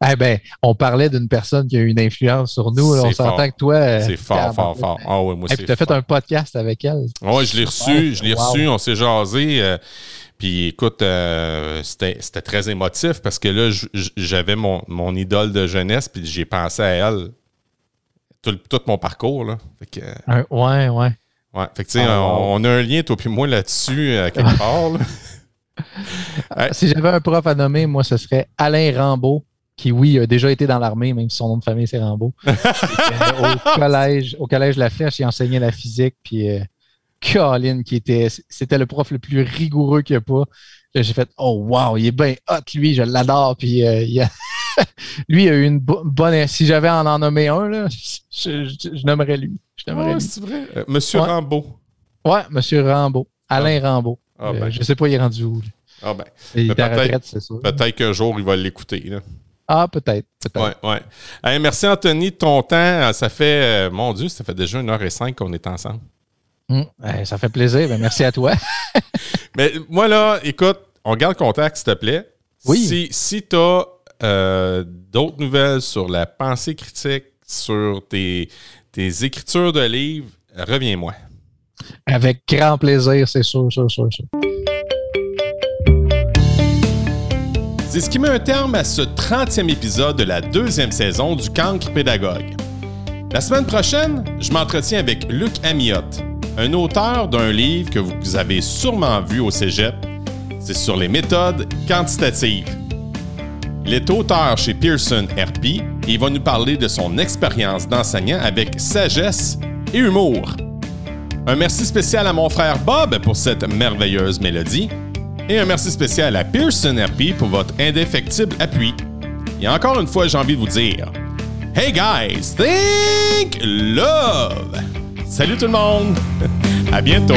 Eh ben, on parlait d'une personne qui a eu une influence sur nous. on s'entend que toi. Euh, c'est fort, fort, fort. Ah oui, moi, Tu as fait un podcast avec elle. Oui, je l'ai reçu. Je l'ai reçu. On s'est jasé. Euh, puis écoute, euh, c'était très émotif parce que là, j'avais mon, mon, idole de jeunesse, puis j'ai pensé à elle tout, tout mon parcours. Là. Fait que, ouais, ouais. Ouais, fait que tu sais, ah, on, a un lien, toi puis moi, là-dessus, à quelque part. Si j'avais un prof à nommer, moi, ce serait Alain Rambaud qui, oui, a déjà été dans l'armée, même si son nom de famille, c'est Rambo. au, collège, au collège La Flèche, il enseignait la physique, puis euh, Colin, qui était, c'était le prof le plus rigoureux qu'il n'y a pas. J'ai fait, oh wow, il est bien hot, lui, je l'adore, puis euh, il a lui, il a eu une bonne. Si j'avais à en nommer un, là, je, nommerais lui. Je nommerais c'est vrai. Euh, Monsieur ouais. Rambo. Ouais, Monsieur Rambo. Alain ah. Rambo. Ah, ben. je sais pas, il est rendu où. Ah ben. peut-être, peut-être qu'un jour, il va l'écouter. Ah, peut-être. ouais, ouais. merci, Anthony, de ton temps. Ça fait, euh, mon Dieu, ça fait déjà une heure et cinq qu'on est ensemble. Hum, ça fait plaisir. Ben, merci à toi. Mais moi, là, écoute, on garde contact, s'il te plaît. Oui. Si, si tu as euh, d'autres nouvelles sur la pensée critique, sur tes, tes écritures de livres, reviens-moi. Avec grand plaisir, c'est sûr, sûr, sûr, sûr. C'est ce qui met un terme à ce 30e épisode de la deuxième saison du Cancre Pédagogue. La semaine prochaine, je m'entretiens avec Luc Amiotte, un auteur d'un livre que vous avez sûrement vu au cégep. C'est sur les méthodes quantitatives. Il est auteur chez Pearson RP et il va nous parler de son expérience d'enseignant avec sagesse et humour. Un merci spécial à mon frère Bob pour cette merveilleuse mélodie Et un merci spécial à Pearson RP pour votre indéfectible appui. Et encore une fois, j'ai envie de vous dire Hey guys, think love! Salut tout le monde! À bientôt!